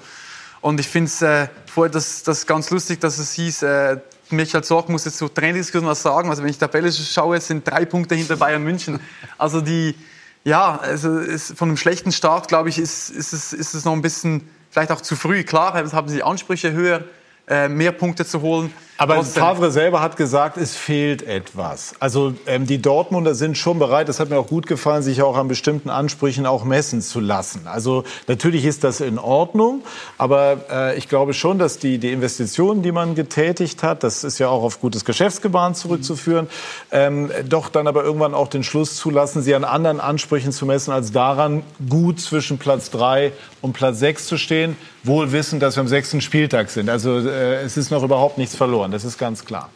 Und ich finde es äh, vorher das, das ganz lustig, dass es hieß, äh, Michael Zorc muss jetzt zur Trainingskurs was sagen. Also wenn ich Tabelle schaue, sind drei Punkte hinter Bayern München. Also die, ja, also ist, von einem schlechten Start, glaube ich, ist, ist, es, ist es noch ein bisschen vielleicht auch zu früh. Klar, haben sie Ansprüche höher, äh, mehr Punkte zu holen. Aber. Favre selber hat gesagt, es fehlt etwas. Also ähm, die Dortmunder sind schon bereit, das hat mir auch gut gefallen, sich auch an bestimmten Ansprüchen auch messen zu lassen. Also natürlich ist das in Ordnung, aber äh, ich glaube schon, dass die, die Investitionen, die man getätigt hat, das ist ja auch auf gutes Geschäftsgebaren zurückzuführen, ähm, doch dann aber irgendwann auch den Schluss zulassen, sie an anderen Ansprüchen zu messen, als daran, gut zwischen Platz drei und Platz sechs zu stehen, wohl wissend, dass wir am sechsten Spieltag sind. Also äh, es ist noch überhaupt nichts verloren verloren, das ist ganz klar.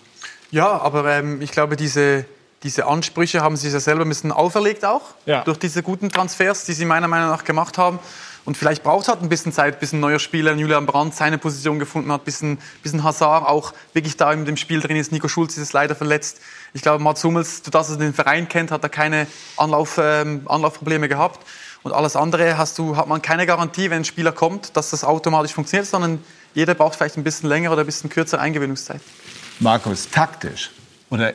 Ja, aber ähm, ich glaube, diese, diese Ansprüche haben sie sich ja selber ein bisschen auferlegt auch, ja. durch diese guten Transfers, die sie meiner Meinung nach gemacht haben. Und vielleicht braucht es halt ein bisschen Zeit, bis ein neuer Spieler, Julian Brandt, seine Position gefunden hat, bis ein, bis ein Hazard auch wirklich da in dem Spiel drin ist. Nico Schulz ist leider verletzt. Ich glaube, Mats Hummels, dass er den Verein kennt, hat er keine Anlauf, ähm, Anlaufprobleme gehabt. Und alles andere hast du, hat man keine Garantie, wenn ein Spieler kommt, dass das automatisch funktioniert, sondern jeder braucht vielleicht ein bisschen länger oder ein bisschen kürzere Eingewöhnungszeit. Markus, taktisch oder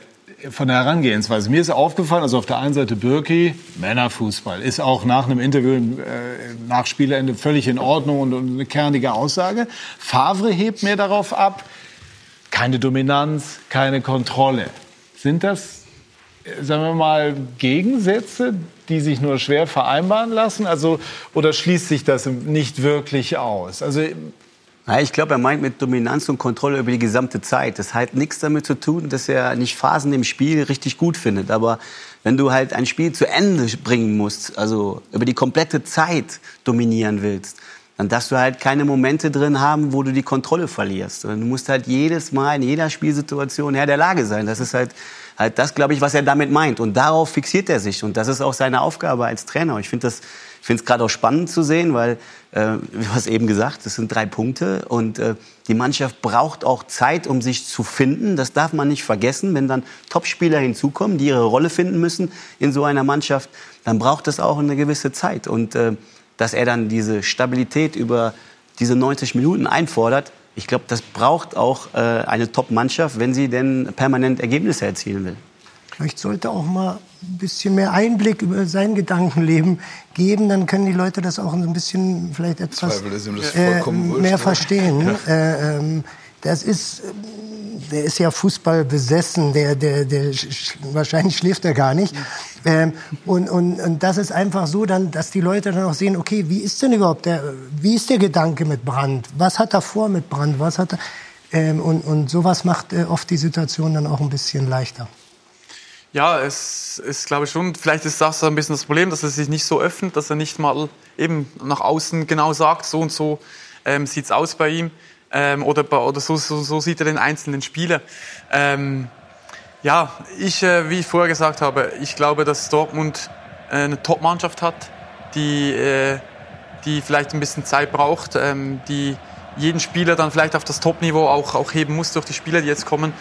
von der Herangehensweise. Mir ist aufgefallen, also auf der einen Seite Birki, Männerfußball, ist auch nach einem Interview, äh, nach Spielende völlig in Ordnung und, und eine kernige Aussage. Favre hebt mir darauf ab, keine Dominanz, keine Kontrolle. Sind das, sagen wir mal, Gegensätze, die sich nur schwer vereinbaren lassen? Also, oder schließt sich das nicht wirklich aus? Also, ich glaube, er meint mit Dominanz und Kontrolle über die gesamte Zeit. Das hat nichts damit zu tun, dass er nicht Phasen im Spiel richtig gut findet. Aber wenn du halt ein Spiel zu Ende bringen musst, also über die komplette Zeit dominieren willst, dann darfst du halt keine Momente drin haben, wo du die Kontrolle verlierst. Du musst halt jedes Mal in jeder Spielsituation Herr der Lage sein. Das ist halt, halt das, glaube ich, was er damit meint. Und darauf fixiert er sich. Und das ist auch seine Aufgabe als Trainer. Ich finde das ich finde es gerade auch spannend zu sehen, weil, äh, du hast eben gesagt, das sind drei Punkte und äh, die Mannschaft braucht auch Zeit, um sich zu finden. Das darf man nicht vergessen. Wenn dann Topspieler hinzukommen, die ihre Rolle finden müssen in so einer Mannschaft, dann braucht das auch eine gewisse Zeit. Und äh, dass er dann diese Stabilität über diese 90 Minuten einfordert, ich glaube, das braucht auch äh, eine Top-Mannschaft, wenn sie denn permanent Ergebnisse erzielen will. Vielleicht sollte auch mal ein bisschen mehr Einblick über sein Gedankenleben geben, dann können die Leute das auch ein bisschen vielleicht etwas äh, mehr verstehen. Äh, ähm, das ist, der ist ja Fußball besessen, der, der, der wahrscheinlich schläft er gar nicht. Ähm, und, und, und das ist einfach so, dann, dass die Leute dann auch sehen, okay, wie ist denn überhaupt der, wie ist der Gedanke mit Brand? Was hat er vor mit Brand? Was hat er? Ähm, und, und sowas macht äh, oft die Situation dann auch ein bisschen leichter. Ja, es ist, glaube ich, schon, vielleicht ist das ein bisschen das Problem, dass er sich nicht so öffnet, dass er nicht mal eben nach außen genau sagt, so und so ähm, sieht es aus bei ihm ähm, oder, oder so, so, so, sieht er den einzelnen Spieler. Ähm, ja, ich, äh, wie ich vorher gesagt habe, ich glaube, dass Dortmund äh, eine Top-Mannschaft hat, die, äh, die vielleicht ein bisschen Zeit braucht, ähm, die jeden Spieler dann vielleicht auf das Top-Niveau auch, auch heben muss durch die Spieler, die jetzt kommen.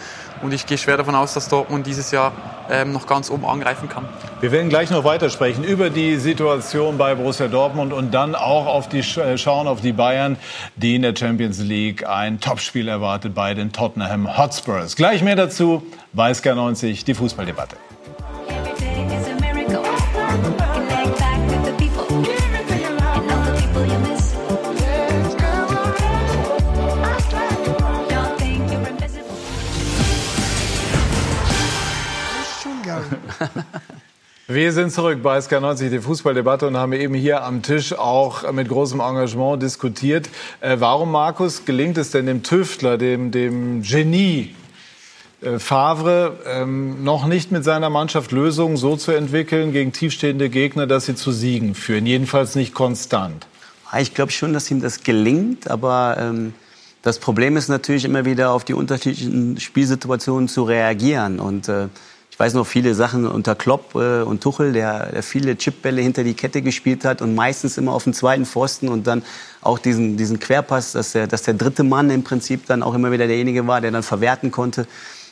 Und ich gehe schwer davon aus, dass Dortmund dieses Jahr ähm, noch ganz oben angreifen kann. Wir werden gleich noch weitersprechen über die Situation bei Borussia Dortmund und dann auch auf die äh, schauen auf die Bayern, die in der Champions League ein Topspiel erwartet bei den Tottenham Hotspurs. Gleich mehr dazu bei SK90, die Fußballdebatte. (laughs) Wir sind zurück bei SK90, die Fußballdebatte, und haben eben hier am Tisch auch mit großem Engagement diskutiert. Äh, warum, Markus, gelingt es denn dem Tüftler, dem, dem Genie äh, Favre, ähm, noch nicht mit seiner Mannschaft Lösungen so zu entwickeln gegen tiefstehende Gegner, dass sie zu Siegen führen? Jedenfalls nicht konstant. Ich glaube schon, dass ihm das gelingt, aber ähm, das Problem ist natürlich immer wieder auf die unterschiedlichen Spielsituationen zu reagieren. Und äh, ich weiß noch viele Sachen unter Klopp äh, und Tuchel, der, der viele Chipbälle hinter die Kette gespielt hat und meistens immer auf den zweiten Pfosten und dann auch diesen, diesen Querpass, dass der, dass der dritte Mann im Prinzip dann auch immer wieder derjenige war, der dann verwerten konnte.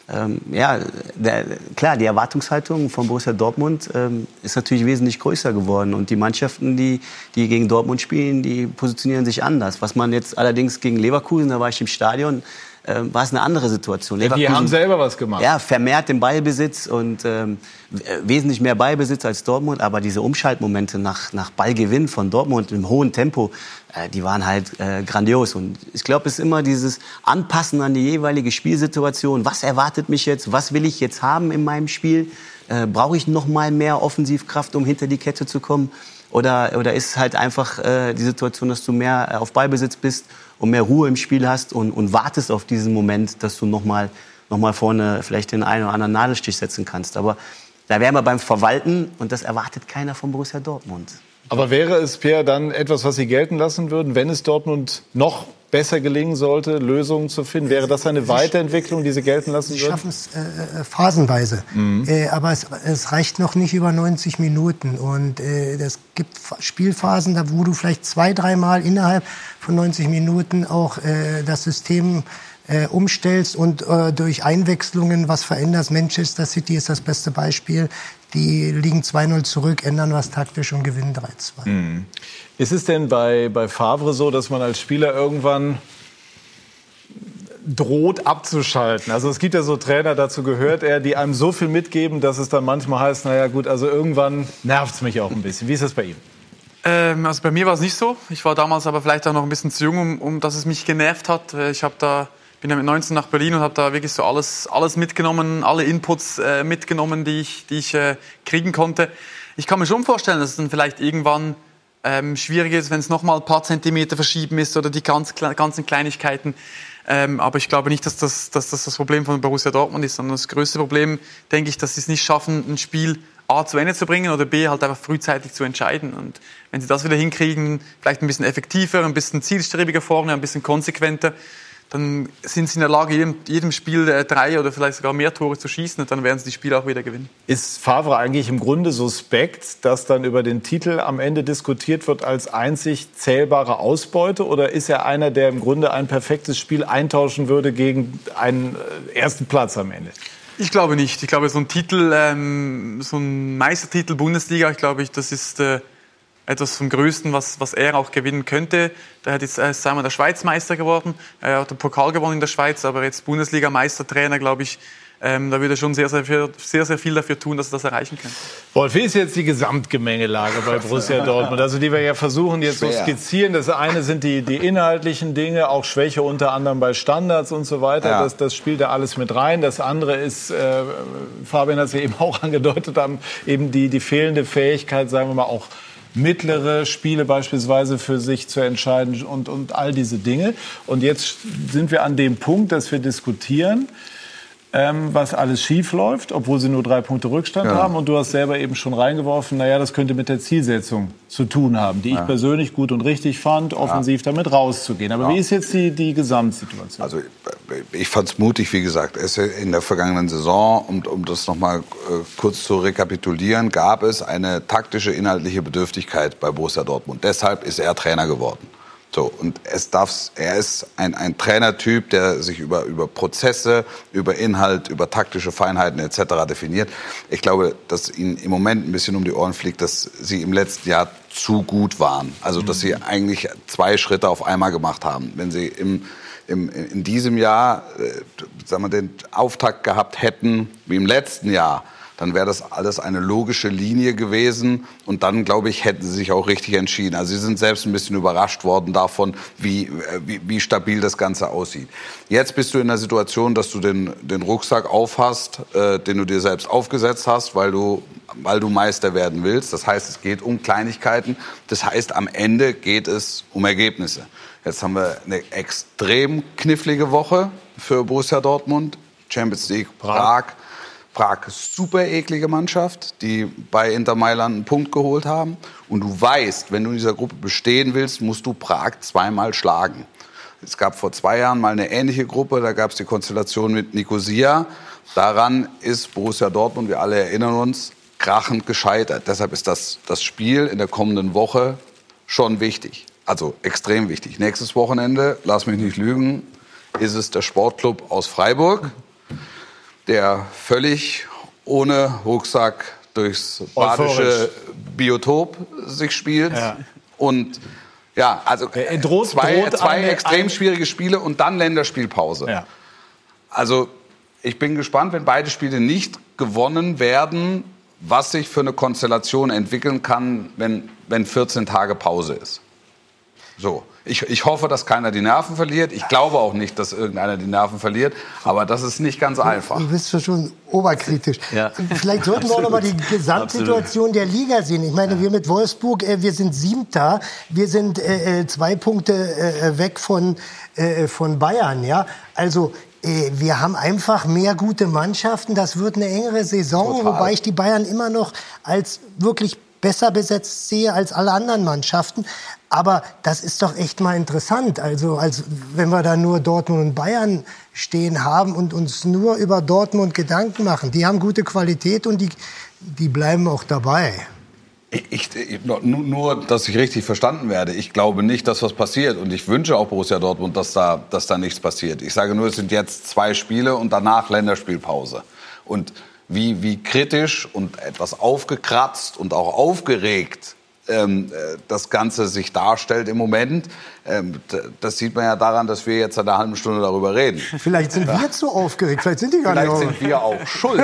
Ähm, ja, der, klar, die Erwartungshaltung von Borussia Dortmund ähm, ist natürlich wesentlich größer geworden. Und die Mannschaften, die, die gegen Dortmund spielen, die positionieren sich anders. Was man jetzt allerdings gegen Leverkusen, da war ich im Stadion, äh, war es eine andere Situation. Ja, die haben selber was gemacht. Ja, vermehrt den Ballbesitz und ähm, wesentlich mehr Ballbesitz als Dortmund. Aber diese Umschaltmomente nach, nach Ballgewinn von Dortmund im hohen Tempo, äh, die waren halt äh, grandios. Und ich glaube, es ist immer dieses Anpassen an die jeweilige Spielsituation. Was erwartet mich jetzt? Was will ich jetzt haben in meinem Spiel? Äh, Brauche ich noch mal mehr Offensivkraft, um hinter die Kette zu kommen? Oder, oder ist halt einfach äh, die Situation, dass du mehr äh, auf Ballbesitz bist und mehr Ruhe im Spiel hast und, und wartest auf diesen Moment, dass du nochmal noch mal vorne vielleicht den einen oder anderen Nadelstich setzen kannst. Aber da wären wir beim Verwalten und das erwartet keiner von Borussia Dortmund. Aber wäre es, Pierre, dann etwas, was Sie gelten lassen würden, wenn es Dortmund noch besser gelingen sollte, Lösungen zu finden? Wäre das eine Weiterentwicklung, die Sie gelten lassen würden? Sie schaffen es äh, äh, phasenweise. Mhm. Äh, aber es, es, reicht noch nicht über 90 Minuten. Und äh, es gibt Spielphasen, da wo du vielleicht zwei, dreimal innerhalb von 90 Minuten auch äh, das System äh, umstellst und äh, durch Einwechslungen was veränderst. Manchester City ist das beste Beispiel. Die liegen 2-0 zurück, ändern was taktisch und gewinnen 3-2. Mhm. Ist es denn bei, bei Favre so, dass man als Spieler irgendwann droht abzuschalten. Also es gibt ja so Trainer, dazu gehört er, die einem so viel mitgeben, dass es dann manchmal heißt, naja gut, also irgendwann nervt es mich auch ein bisschen. Wie ist das bei ihm? Ähm, also bei mir war es nicht so. Ich war damals aber vielleicht auch noch ein bisschen zu jung, um, um dass es mich genervt hat. Äh, ich habe da bin ja mit 19 nach Berlin und habe da wirklich so alles, alles mitgenommen, alle Inputs äh, mitgenommen, die ich, die ich äh, kriegen konnte. Ich kann mir schon vorstellen, dass es dann vielleicht irgendwann Ähm, schwierig ist, wenn es nochmal ein paar Zentimeter verschieben ist oder die ganz, ganzen Kleinigkeiten. Ähm, aber ich glaube nicht, dass das, dass das das Problem von Borussia Dortmund ist, sondern das größte Problem, denke ich, dass sie es nicht schaffen, ein Spiel A zu Ende zu bringen oder B halt einfach frühzeitig zu entscheiden. Und wenn sie das wieder hinkriegen, vielleicht ein bisschen effektiver, ein bisschen zielstrebiger vorne, ein bisschen konsequenter, dann sind sie in der Lage, jedem, jedem Spiel äh, drei oder vielleicht sogar mehr Tore zu schießen und dann werden sie die Spiele auch wieder gewinnen. Ist Favre eigentlich im Grunde suspekt, dass dann über den Titel am Ende diskutiert wird als einzig zählbare Ausbeute? Oder ist er einer, der im Grunde ein perfektes Spiel eintauschen würde gegen einen äh, ersten Platz am Ende? Ich glaube nicht. Ich glaube, so ein Titel, ähm, so ein Meistertitel Bundesliga, ich glaube, das ist äh, etwas vom Größten, was, was er auch gewinnen könnte. Der hat jetzt erst einmal der Schweizmeister geworden. Er hat den Pokal gewonnen in der Schweiz, aber jetzt Bundesliga-Meistertrainer, glaube ich, ähm, da würde er schon sehr sehr, viel, sehr, sehr viel dafür tun, dass er das erreichen kann. Wolf, wie ist jetzt die Gesamtgemengelage bei (laughs) Borussia Dortmund? Also die wir ja versuchen jetzt zu skizzieren. Das eine sind die, die inhaltlichen Dinge, auch Schwäche unter anderem bei Standards und so weiter. Ja. Das, das spielt da alles mit rein. Das andere ist, äh, Fabian hat es ja eben auch angedeutet, haben, eben die, die fehlende Fähigkeit, sagen wir mal, auch mittlere Spiele beispielsweise für sich zu entscheiden und, und all diese Dinge. Und jetzt sind wir an dem Punkt, dass wir diskutieren, ähm, was alles schief läuft, obwohl sie nur drei Punkte Rückstand ja. haben. Und du hast selber eben schon reingeworfen, naja, das könnte mit der Zielsetzung zu tun haben, die ja. ich persönlich gut und richtig fand, offensiv damit rauszugehen. Aber wie ist jetzt die, die Gesamtsituation? Also ich fand es mutig, wie gesagt. Es in der vergangenen Saison, um, um das noch mal äh, kurz zu rekapitulieren, gab es eine taktische, inhaltliche Bedürftigkeit bei Borussia Dortmund. Deshalb ist er Trainer geworden. So, und es darf, er ist ein, ein Trainertyp, der sich über, über Prozesse, über Inhalt, über taktische Feinheiten etc. definiert. Ich glaube, dass ihnen im Moment ein bisschen um die Ohren fliegt, dass sie im letzten Jahr zu gut waren. Also, dass sie eigentlich zwei Schritte auf einmal gemacht haben. Wenn sie im, im, in diesem Jahr äh, sagen wir, den Auftakt gehabt hätten wie im letzten Jahr, dann wäre das alles eine logische Linie gewesen. Und dann, glaube ich, hätten sie sich auch richtig entschieden. Also sie sind selbst ein bisschen überrascht worden davon, wie, wie, wie stabil das Ganze aussieht. Jetzt bist du in der Situation, dass du den, den Rucksack aufhast, äh, den du dir selbst aufgesetzt hast, weil du, weil du Meister werden willst. Das heißt, es geht um Kleinigkeiten. Das heißt, am Ende geht es um Ergebnisse. Jetzt haben wir eine extrem knifflige Woche für Borussia Dortmund. Champions League, Prag. Prag Prag super eklige Mannschaft, die bei Inter Mailand einen Punkt geholt haben. Und du weißt, wenn du in dieser Gruppe bestehen willst, musst du Prag zweimal schlagen. Es gab vor zwei Jahren mal eine ähnliche Gruppe, da gab es die Konstellation mit Nicosia. Daran ist Borussia Dortmund, wir alle erinnern uns, krachend gescheitert. Deshalb ist das, das Spiel in der kommenden Woche schon wichtig. Also extrem wichtig. Nächstes Wochenende, lass mich nicht lügen, ist es der Sportclub aus Freiburg der völlig ohne Rucksack durchs badische Biotop sich spielt. Ja. Und ja, also droht, zwei, droht zwei extrem schwierige Spiele und dann Länderspielpause. Ja. Also ich bin gespannt, wenn beide Spiele nicht gewonnen werden, was sich für eine Konstellation entwickeln kann, wenn, wenn 14 Tage Pause ist. So. Ich, ich hoffe, dass keiner die Nerven verliert. Ich glaube auch nicht, dass irgendeiner die Nerven verliert. Aber das ist nicht ganz einfach. Du bist schon oberkritisch. Ja. Vielleicht sollten wir auch noch mal die Gesamtsituation der Liga sehen. Ich meine, wir mit Wolfsburg, äh, wir sind Siebter. Wir sind äh, äh zwei Punkte äh, weg von, von Bayern. Ja? Also wir haben einfach mehr gute Mannschaften. Das wird eine engere Saison, Total. wobei ich die Bayern immer noch als wirklich besser besetzt sehe als alle anderen Mannschaften. Aber das ist doch echt mal interessant. Also, als wenn wir da nur Dortmund und Bayern stehen haben und uns nur über Dortmund Gedanken machen. Die haben gute Qualität und die, die bleiben auch dabei. Ich, ich, nur, dass ich richtig verstanden werde. Ich glaube nicht, dass was passiert. Und ich wünsche auch Borussia Dortmund, dass da, dass da nichts passiert. Ich sage nur, es sind jetzt zwei Spiele und danach Länderspielpause. Und wie, wie kritisch und etwas aufgekratzt und auch aufgeregt ähm, äh, das Ganze sich darstellt im Moment. Ähm, das sieht man ja daran, dass wir jetzt seit einer halben Stunde darüber reden. Vielleicht sind wir zu aufgeregt, vielleicht sind die gar vielleicht nicht Vielleicht sind wir auch (laughs) schuld.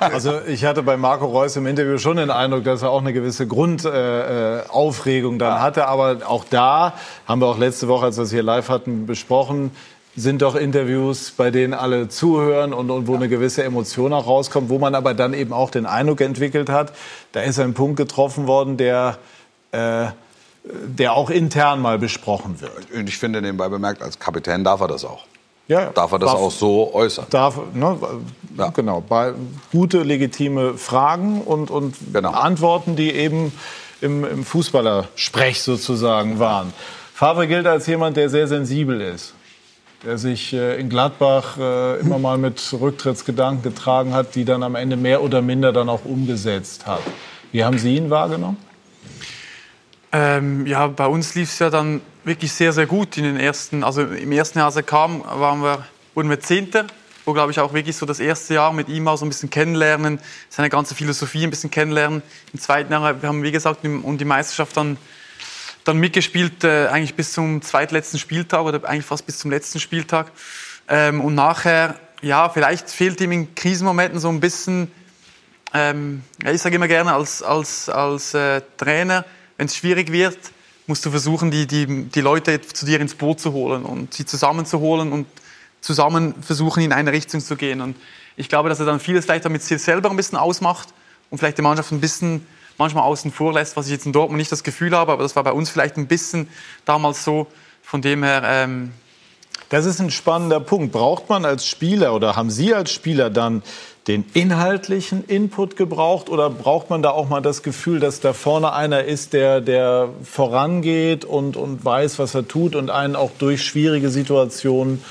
Also ich hatte bei Marco Reus im Interview schon den Eindruck, dass er auch eine gewisse Grundaufregung äh, äh dann ja. hatte. Aber auch da haben wir auch letzte Woche, als wir es hier live hatten, besprochen, sind doch Interviews, bei denen alle zuhören und, und wo eine gewisse Emotion auch rauskommt, wo man aber dann eben auch den Eindruck entwickelt hat, da ist ein Punkt getroffen worden, der äh, der auch intern mal besprochen wird. Und ich finde nebenbei bemerkt, als Kapitän darf er das auch. Ja, darf er das darf- auch so äußern. Darf, ne, Genau, bei gute, legitime Fragen und, und Antworten, die eben im, im Fußballersprech sozusagen waren. Favre gilt als jemand, der sehr sensibel ist, der sich äh, in Gladbach äh, immer mal mit Rücktrittsgedanken getragen hat, die dann am Ende mehr oder minder dann auch umgesetzt hat. Wie haben Sie ihn wahrgenommen? Ähm, ja, bei uns lief es ja dann wirklich sehr, sehr gut in den ersten, also im ersten Jahr, als er kam, waren wir, wurden wir Zehnter, wo glaube ich auch wirklich so das erste Jahr mit ihm auch so ein bisschen kennenlernen, seine ganze Philosophie ein bisschen kennenlernen. Im zweiten Jahr, wir haben wie gesagt um die Meisterschaft dann, dann mitgespielt, äh, eigentlich bis zum zweitletzten Spieltag oder eigentlich fast bis zum letzten Spieltag. Ähm, und nachher, ja, vielleicht fehlt ihm in Krisenmomenten so ein bisschen, ähm, ich sage immer gerne als, als, als äh, Trainer, wenn es schwierig wird, musst du versuchen, die, die, die Leute zu dir ins Boot zu holen und sie zusammenzuholen und zusammen versuchen, in eine Richtung zu gehen. Und ich glaube, dass er dann vieles vielleicht damit sich selber ein bisschen ausmacht und vielleicht die Mannschaft ein bisschen manchmal außen vor lässt, was ich jetzt in Dortmund nicht das Gefühl habe, aber das war bei uns vielleicht ein bisschen damals so. Von dem her, ähm, Das ist ein spannender Punkt. Braucht man als Spieler oder haben Sie als Spieler dann den inhaltlichen Input gebraucht oder braucht man da auch mal das Gefühl, dass da vorne einer ist, der, der vorangeht und, und weiß, was er tut und einen auch durch schwierige Situationen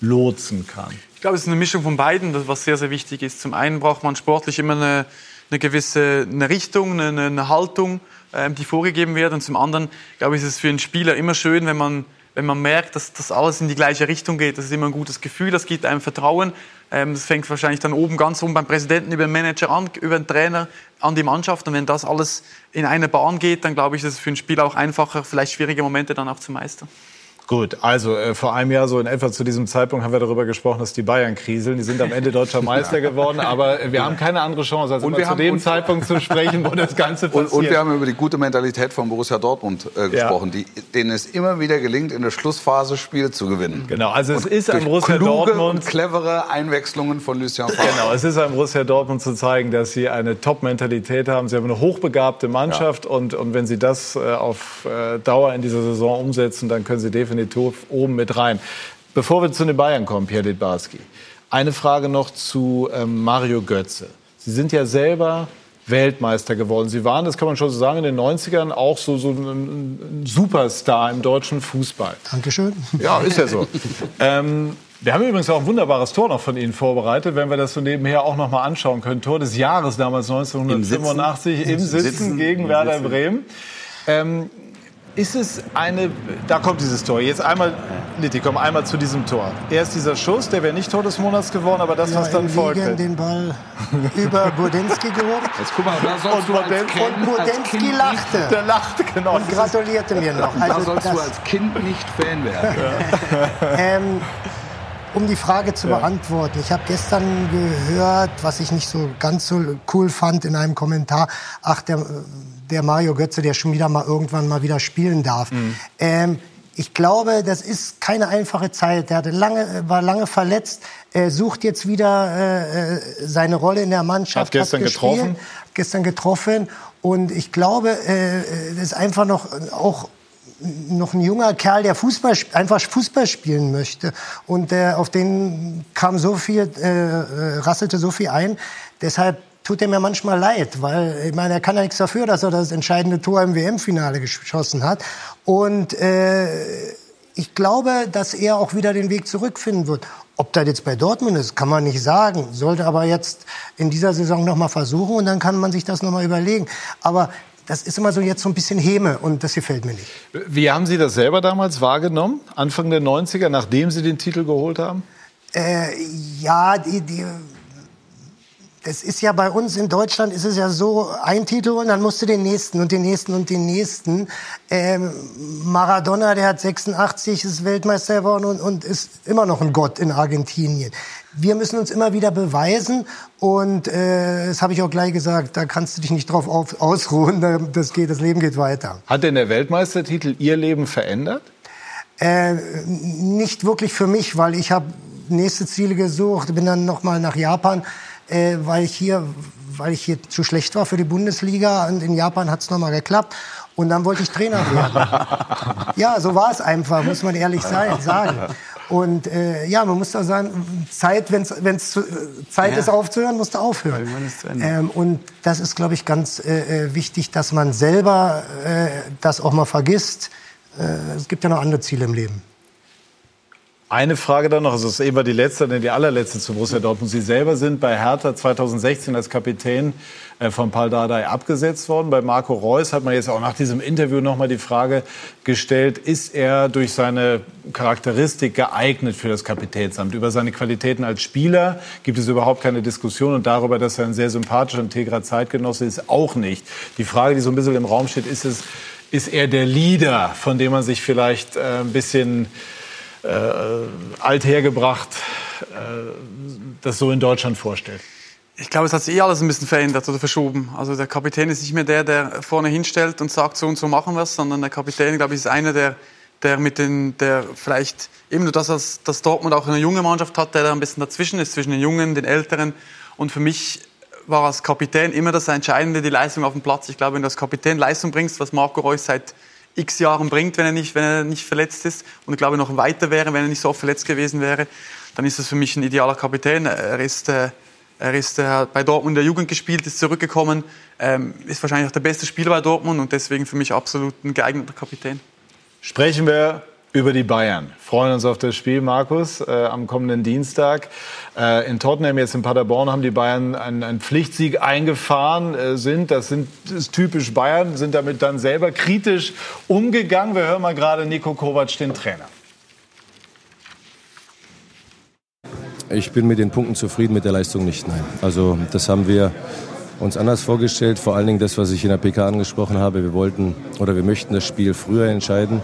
lotsen kann? Ich glaube, es ist eine Mischung von beiden, was sehr, sehr wichtig ist. Zum einen braucht man sportlich immer eine, eine gewisse eine Richtung, eine, eine Haltung, ähm, die vorgegeben wird. Und zum anderen, glaube ich, ist es für einen Spieler immer schön, wenn man, wenn man merkt, dass das alles in die gleiche Richtung geht. Das ist immer ein gutes Gefühl, das gibt einem Vertrauen. Ähm, das fängt wahrscheinlich dann oben ganz oben beim Präsidenten über den Manager an, über den Trainer, an die Mannschaft. Und wenn das alles in eine Bahn geht, dann glaube ich, ist es für einen Spieler auch einfacher, vielleicht schwierige Momente dann auch zu meistern. Gut, also äh, vor einem Jahr so in etwa zu diesem Zeitpunkt haben wir darüber gesprochen, dass die Bayern kriseln. Die sind am Ende deutscher (laughs) Meister geworden, aber wir haben keine andere Chance, als Und wir zu dem Zeitpunkt zu sprechen, wo das Ganze (laughs) Und, passiert. und wir haben über die gute Mentalität von Borussia Dortmund äh, gesprochen, die, denen es immer wieder gelingt, in der Schlussphase Spiele zu gewinnen. Genau, also es Und ist ein durch Borussia kluge Dortmund. und clevere Einwechslungen von Lucien Favre. Genau, es ist ein Borussia Dortmund zu zeigen, dass sie eine Top-Mentalität haben. Sie haben eine hochbegabte Mannschaft und, und wenn sie das äh, auf äh, Dauer in dieser Saison umsetzen, dann können sie definitiv oben mit rein. Bevor wir zu den Bayern kommen, Pierre Litbarski, eine Frage noch zu ähm, Mario Götze. Sie sind ja selber Weltmeister geworden. Sie waren, das kann man schon so sagen, in den 90ern auch so, so ein Superstar im deutschen Fußball. Dankeschön. Ja, ist ja so. ähm, wir haben übrigens auch ein wunderbares Tor noch von Ihnen vorbereitet, wenn wir das so nebenher auch noch mal anschauen können. Tor des Jahres damals 1985 im Sitzen, Sitzen, gegen im Werder Sitzen. Bremen. Ähm, ist es eine, da kommt dieses Tor. Jetzt einmal, Litti, komm einmal zu diesem Tor. Erst dieser Schuss, der wäre nicht Tor des Monats geworden, aber das, was dann folgte. Den Ball über Burdenski gehoben. Jetzt guck mal, da sollst Und du als Modell- Kind, Und kind lachte. Der lachte, genau. Und gratulierte mir noch. Nicht, da Also sollst du das- als Kind nicht Fan werden. (laughs) Ähm, um die Frage zu beantworten. Ich habe gestern gehört, was ich nicht so ganz so cool fand in einem Kommentar. Ach, der, der Mario Götze, der schon wieder mal irgendwann mal wieder spielen darf. Ähm, ich glaube, das ist keine einfache Zeit. Der hatte lange, war lange verletzt, er sucht jetzt wieder äh, äh, seine Rolle in der Mannschaft. Hat gestern gespielt, getroffen. Gestern getroffen. Und ich glaube, äh, äh, ist einfach noch auch noch ein junger Kerl, der Fußball, einfach Fußball spielen möchte. Und der, auf den kam so viel, äh, äh, rasselte so viel ein. Deshalb tut er mir manchmal leid, weil ich meine, er kann ja nichts dafür, dass er das entscheidende Tor im WM-Finale geschossen hat. Und äh, ich glaube, dass er auch wieder den Weg zurückfinden wird. Ob das jetzt bei Dortmund ist, kann man nicht sagen. Sollte aber jetzt in dieser Saison noch mal versuchen und dann kann man sich das noch mal überlegen. Aber das ist immer so jetzt so ein bisschen Häme und das gefällt mir nicht. Wie haben Sie das selber damals wahrgenommen, Anfang der 90er, nachdem Sie den Titel geholt haben? Äh, ja, die, die, das ist ja bei uns in Deutschland ist es ja so, ein Titel und dann musst du den nächsten und den nächsten und den nächsten. Ähm, Maradona, der hat 86, ist Weltmeister geworden und, und ist immer noch ein Gott in Argentinien. Wir müssen uns immer wieder beweisen und äh, das habe ich auch gleich gesagt, da kannst du dich nicht drauf auf, ausruhen, da- das, geht, das Leben geht weiter. Hat denn der Weltmeistertitel Ihr Leben verändert? Äh, nicht wirklich für mich, weil ich habe nächste Ziele gesucht, bin dann noch mal nach Japan, äh, weil ich hier, weil ich hier zu schlecht war für die Bundesliga und in Japan hat es noch mal geklappt Und dann wollte ich Trainer werden. (laughs) ja, so war es einfach, muss man ehrlich sein, sagen. Und äh, ja, man muss da sagen, Zeit, wenn es Zeit ja. ist aufzuhören, musst du aufhören. Ähm, und das ist, glaube ich, ganz äh, äh, wichtig, dass man selber äh, das auch mal vergisst. Äh, es gibt ja noch andere Ziele im Leben. Eine Frage dann noch, also das ist eben die letzte, denn die allerletzte zu Borussia Dortmund. Sie selber sind bei Hertha 2016 als Kapitän äh, von Paul Dardai abgesetzt worden. Bei Marco Reus hat man jetzt auch nach diesem Interview noch mal die Frage gestellt, ist er durch seine Charakteristik geeignet für das Kapitänsamt? Über seine Qualitäten als Spieler gibt es überhaupt keine Diskussion und darüber, dass er ein sehr sympathischer, integrer Zeitgenosse ist, auch nicht. Die Frage, die so ein bisschen im Raum steht, ist es, ist er der Leader, von dem man sich vielleicht äh, ein bisschen äh, althergebracht äh, das so in Deutschland vorstellt? Ich glaube, es hat sich eh alles ein bisschen verändert oder verschoben. Also der Kapitän ist nicht mehr der, der vorne hinstellt und sagt, so und so machen wir es, sondern der Kapitän, glaube ich, ist einer, der, der mit den, der vielleicht eben nur das, dass, dass Dortmund auch eine junge Mannschaft hat, der da ein bisschen dazwischen ist, zwischen den Jungen, den Älteren. Und für mich war als Kapitän immer das Entscheidende, die Leistung auf dem Platz. Ich glaube, wenn du als Kapitän Leistung bringst, was Marco Reus seit x Jahren bringt, wenn er nicht, wenn er nicht verletzt ist und ich glaube noch weiter wäre, wenn er nicht so oft verletzt gewesen wäre, dann ist das für mich ein idealer Kapitän. Er ist, äh, er ist äh, bei Dortmund in der Jugend gespielt, ist zurückgekommen, ähm, ist wahrscheinlich auch der beste Spieler bei Dortmund und deswegen für mich absolut ein geeigneter Kapitän. Sprechen wir über die Bayern. Freuen uns auf das Spiel, Markus, äh, am kommenden Dienstag. Äh, in Tottenham, jetzt in Paderborn, haben die Bayern einen, einen Pflichtsieg eingefahren. Äh, sind, das sind, ist typisch Bayern, sind damit dann selber kritisch umgegangen. Wir hören mal gerade Nico Kovac, den Trainer. Ich bin mit den Punkten zufrieden, mit der Leistung nicht, nein. Also das haben wir uns anders vorgestellt. Vor allen Dingen das, was ich in der PK angesprochen habe. Wir wollten oder wir möchten das Spiel früher entscheiden.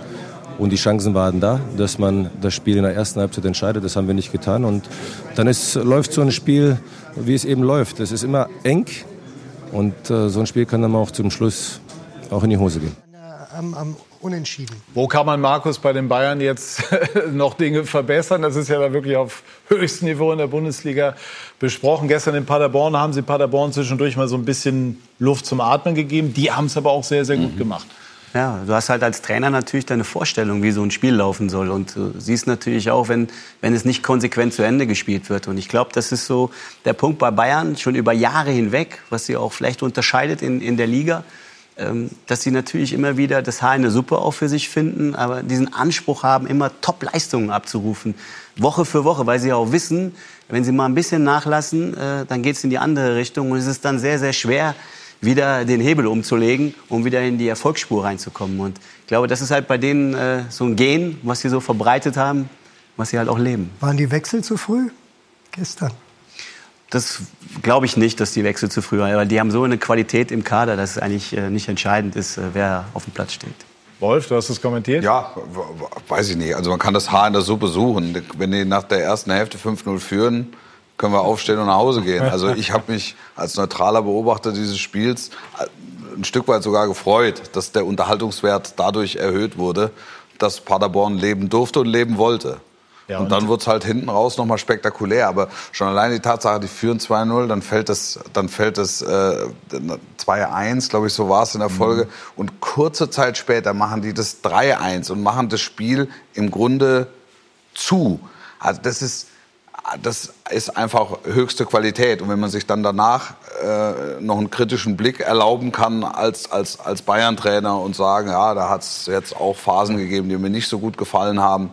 Und die Chancen waren da, dass man das Spiel in der ersten Halbzeit entscheidet. Das haben wir nicht getan. Und dann ist, läuft so ein Spiel, wie es eben läuft. Es ist immer eng. Und äh, so ein Spiel kann dann auch zum Schluss auch in die Hose gehen. Am, am Unentschieden. Wo kann man, Markus, bei den Bayern jetzt (laughs) noch Dinge verbessern? Das ist ja da wirklich auf höchstem Niveau in der Bundesliga besprochen. Gestern in Paderborn haben sie Paderborn zwischendurch mal so ein bisschen Luft zum Atmen gegeben. Die haben es aber auch sehr, sehr gut mhm. gemacht. Ja, du hast halt als Trainer natürlich deine Vorstellung, wie so ein Spiel laufen soll. Und du siehst natürlich auch, wenn, wenn es nicht konsequent zu Ende gespielt wird. Und ich glaube, das ist so der Punkt bei Bayern schon über Jahre hinweg, was sie auch vielleicht unterscheidet in, in der Liga, ähm, dass sie natürlich immer wieder das Haar in der Suppe auch für sich finden, aber diesen Anspruch haben, immer Top-Leistungen abzurufen. Woche für Woche, weil sie auch wissen, wenn sie mal ein bisschen nachlassen, äh, dann geht es in die andere Richtung. Und es ist dann sehr, sehr schwer, wieder den Hebel umzulegen, um wieder in die Erfolgsspur reinzukommen. Und ich glaube, das ist halt bei denen äh, so ein Gen, was sie so verbreitet haben, was sie halt auch leben. Waren die Wechsel zu früh gestern? Das glaube ich nicht, dass die Wechsel zu früh waren, weil die haben so eine Qualität im Kader, dass es eigentlich äh, nicht entscheidend ist, äh, wer auf dem Platz steht. Wolf, du hast es kommentiert? Ja, weiß ich nicht. Also man kann das Haar in der Suppe suchen. Wenn die nach der ersten Hälfte 5-0 führen, können wir aufstehen und nach Hause gehen. Also (laughs) ich habe mich als neutraler Beobachter dieses Spiels äh, ein Stück weit sogar gefreut, dass der Unterhaltungswert dadurch erhöht wurde, dass Paderborn leben durfte und leben wollte. Ja, und, und dann wird es halt hinten raus nochmal spektakulär. Aber schon allein die Tatsache, die führen 2-0, dann fällt das, dann fällt das äh, 2-1, glaube ich, so war es in der Folge. Mhm. Und kurze Zeit später machen die das 3-1 und machen das Spiel im Grunde zu. Also das ist, das ist einfach höchste Qualität. Und wenn man sich dann danach äh, noch einen kritischen Blick erlauben kann als, als, als Bayern-Trainer und sagen, ja, da hat es jetzt auch Phasen gegeben, die mir nicht so gut gefallen haben,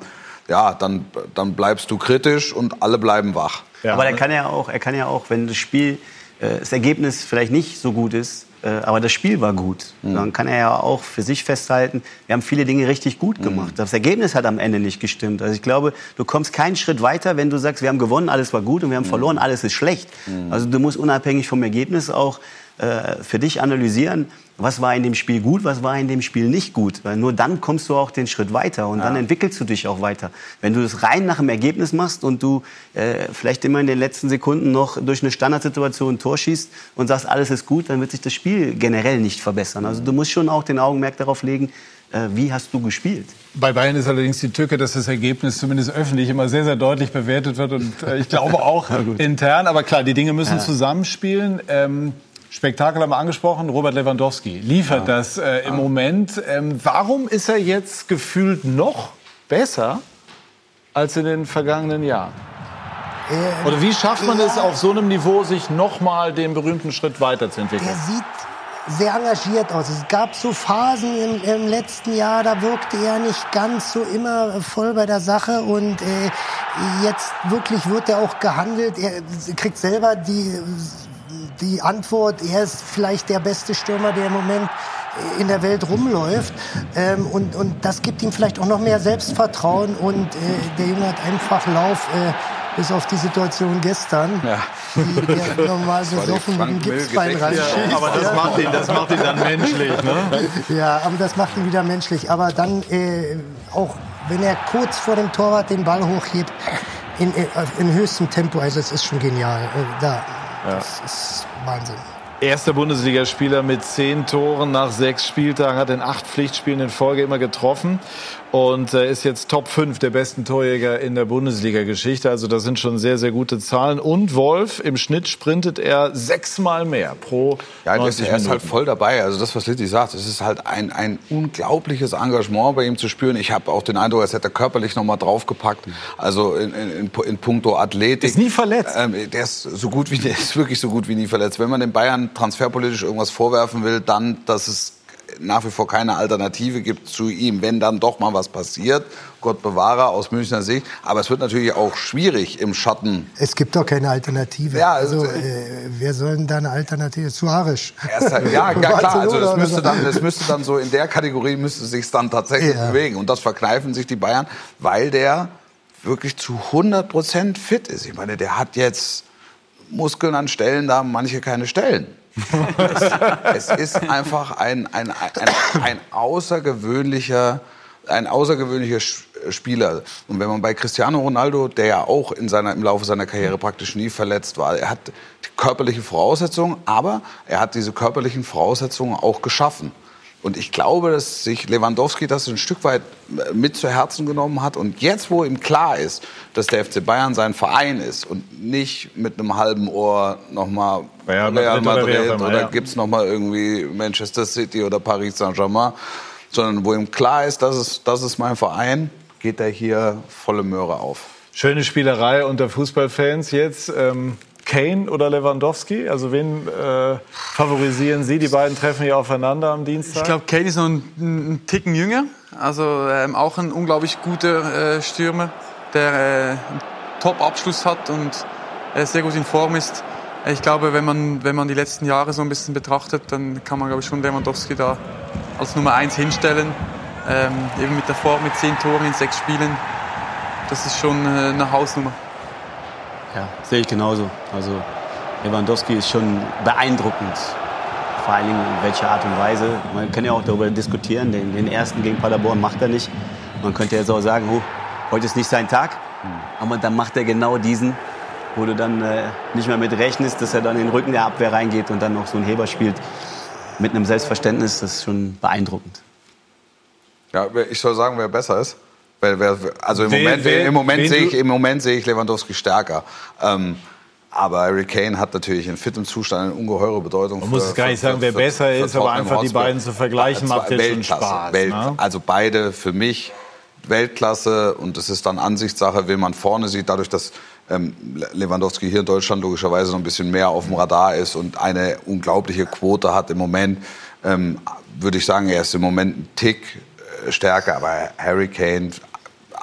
ja, dann, dann bleibst du kritisch und alle bleiben wach. Ja. Aber er kann ja auch, er kann ja auch, wenn das Spiel, äh, das Ergebnis vielleicht nicht so gut ist, aber das Spiel war gut. Mhm. Dann kann er ja auch für sich festhalten, wir haben viele Dinge richtig gut gemacht. Mhm. Das Ergebnis hat am Ende nicht gestimmt. Also ich glaube, du kommst keinen Schritt weiter, wenn du sagst, wir haben gewonnen, alles war gut und wir haben mhm. verloren, alles ist schlecht. Mhm. Also du musst unabhängig vom Ergebnis auch äh, für dich analysieren, was war in dem Spiel gut, was war in dem Spiel nicht gut. Weil nur dann kommst du auch den Schritt weiter und ja. dann entwickelst du dich auch weiter. Wenn du das rein nach dem Ergebnis machst und du äh, vielleicht immer in den letzten Sekunden noch durch eine Standardsituation ein Tor schießt und sagst, alles ist gut, dann wird sich das Spiel generell nicht verbessern. Also du musst schon auch den Augenmerk darauf legen, äh, wie hast du gespielt? Bei Bayern ist allerdings die Tücke, dass das Ergebnis zumindest öffentlich immer sehr, sehr deutlich bewertet wird und äh, ich glaube (laughs) auch intern. Aber klar, die Dinge müssen ja. zusammenspielen. Ähm, Spektakel haben wir angesprochen. Robert Lewandowski liefert ja. das äh, im ja. Moment. Ähm, warum ist er jetzt gefühlt noch besser als in den vergangenen Jahren? Oder wie schafft man es auf so einem Niveau, sich noch mal den berühmten Schritt weiterzuentwickeln? Er sieht sehr engagiert aus. Es gab so Phasen im, im, letzten Jahr, da wirkte er nicht ganz so immer voll bei der Sache und äh, jetzt wirklich wird er auch gehandelt. Er kriegt selber die, die Antwort, er ist vielleicht der beste Stürmer, der im Moment in der Welt rumläuft. Ähm, und, und das gibt ihm vielleicht auch noch mehr Selbstvertrauen und äh, der Junge hat einfach Lauf. Äh, bis auf die Situation gestern, ja. die der normal besoffen mit dem Gipsbein reinschießt. Ja, aber das macht, ihn, das macht ihn dann menschlich, ne? (laughs) Ja, aber das macht ihn wieder menschlich. Aber dann äh, auch, wenn er kurz vor dem Torwart den Ball hochhebt, in, in, in höchstem Tempo, also es ist schon genial. Äh, da, ja. Das ist Wahnsinn. Erster Bundesligaspieler mit zehn Toren nach sechs Spieltagen, hat in acht Pflichtspielen in Folge immer getroffen und äh, ist jetzt Top 5 der besten Torjäger in der Bundesliga-Geschichte. Also das sind schon sehr, sehr gute Zahlen. Und Wolf, im Schnitt sprintet er sechsmal mehr pro Ja, 90 er ist halt voll dabei. Also das, was Litti sagt, es ist halt ein, ein unglaubliches Engagement bei ihm zu spüren. Ich habe auch den Eindruck, als hätte er körperlich noch mal draufgepackt. Also in, in, in puncto Athletik. Ist nie verletzt. Ähm, der ist so gut wie, der ist wirklich so gut wie nie verletzt. Wenn man den Bayern transferpolitisch irgendwas vorwerfen will, dann, dass es nach wie vor keine Alternative gibt zu ihm, wenn dann doch mal was passiert. Gott bewahre aus Münchner Sicht. Aber es wird natürlich auch schwierig im Schatten. Es gibt doch keine Alternative. Ja, also, also, äh, wer soll denn da eine Alternative? Suarez. Halt, ja, (laughs) ja klar. Also das müsste, dann, das müsste dann so in der Kategorie müsste sich dann tatsächlich Ja. bewegen. Und das verkneifen sich die Bayern, weil der wirklich zu 100 Prozent fit ist. Ich meine, der hat jetzt Muskeln an Stellen, da haben manche keine Stellen. es, es ist einfach ein, ein, ein, ein außergewöhnlicher, ein außergewöhnlicher Sch- Spieler. Und wenn man bei Cristiano Ronaldo, der ja auch in seiner, im Laufe seiner Karriere praktisch nie verletzt war, er hat die körperliche Voraussetzungen, aber er hat diese körperlichen Voraussetzungen auch geschaffen. Und ich glaube, dass sich Lewandowski das ein Stück weit äh, mit zu Herzen genommen hat. Und jetzt, wo ihm klar ist, dass der FC Bayern sein Verein ist und nicht mit einem halben Ohr nochmal Real Real Madrid oder immer, oder ja. gibt's noch mal irgendwie Manchester City oder Paris Saint-Germain, sondern wo ihm klar ist, das ist, das ist mein Verein, geht er hier volle Möhre auf. Schöne Spielerei unter Fußballfans jetzt. Ähm, Kane oder Lewandowski? Also wen äh, favorisieren Sie? Die beiden treffen hier aufeinander am Dienstag. Ich glaube, Kane ist noch ein, ein Ticken jünger. Also ähm, auch ein unglaublich guter äh, Stürmer, der äh, einen Top-Abschluss hat und äh, sehr gut in Form ist. Ich glaube, wenn man, wenn man die letzten Jahre so ein bisschen betrachtet, dann kann man, glaube ich, schon Lewandowski da als Nummer eins hinstellen. Ähm, eben mit der Form, mit zehn Toren in sechs Spielen. Das ist schon äh, eine Hausnummer. Ja, sehe ich genauso. Also Lewandowski ist schon beeindruckend. Vor allen Dingen in welcher Art und Weise. Man kann ja auch darüber diskutieren. Den, den ersten gegen Paderborn macht er nicht. Man könnte jetzt auch sagen, oh, heute ist nicht sein Tag. Aber dann macht er genau diesen, wo du dann äh, nicht mehr mit rechnest, dass er dann in den Rücken der Abwehr reingeht und dann noch so einen Heber spielt. Mit einem Selbstverständnis, das ist schon beeindruckend. Ja, ich soll sagen, wer besser ist. Also im Wen- Moment, wen- im, Moment sehe ich, im Moment sehe ich Lewandowski stärker. Ähm, aber Harry Kane hat natürlich in fitem Zustand eine ungeheure Bedeutung. Man muss es gar nicht sagen, wer besser ist, aber einfach die Hotspur. beiden zu vergleichen, macht ja schon Spaß, Welt, ne? Also beide für mich Weltklasse und es ist dann Ansichtssache, wen man vorne sieht, dadurch, dass ähm, Lewandowski hier in Deutschland logischerweise noch ein bisschen mehr auf dem Radar ist und eine unglaubliche Quote hat im Moment, ähm, würde ich sagen, er ist im Moment ein Tick stärker, aber Harry Kane,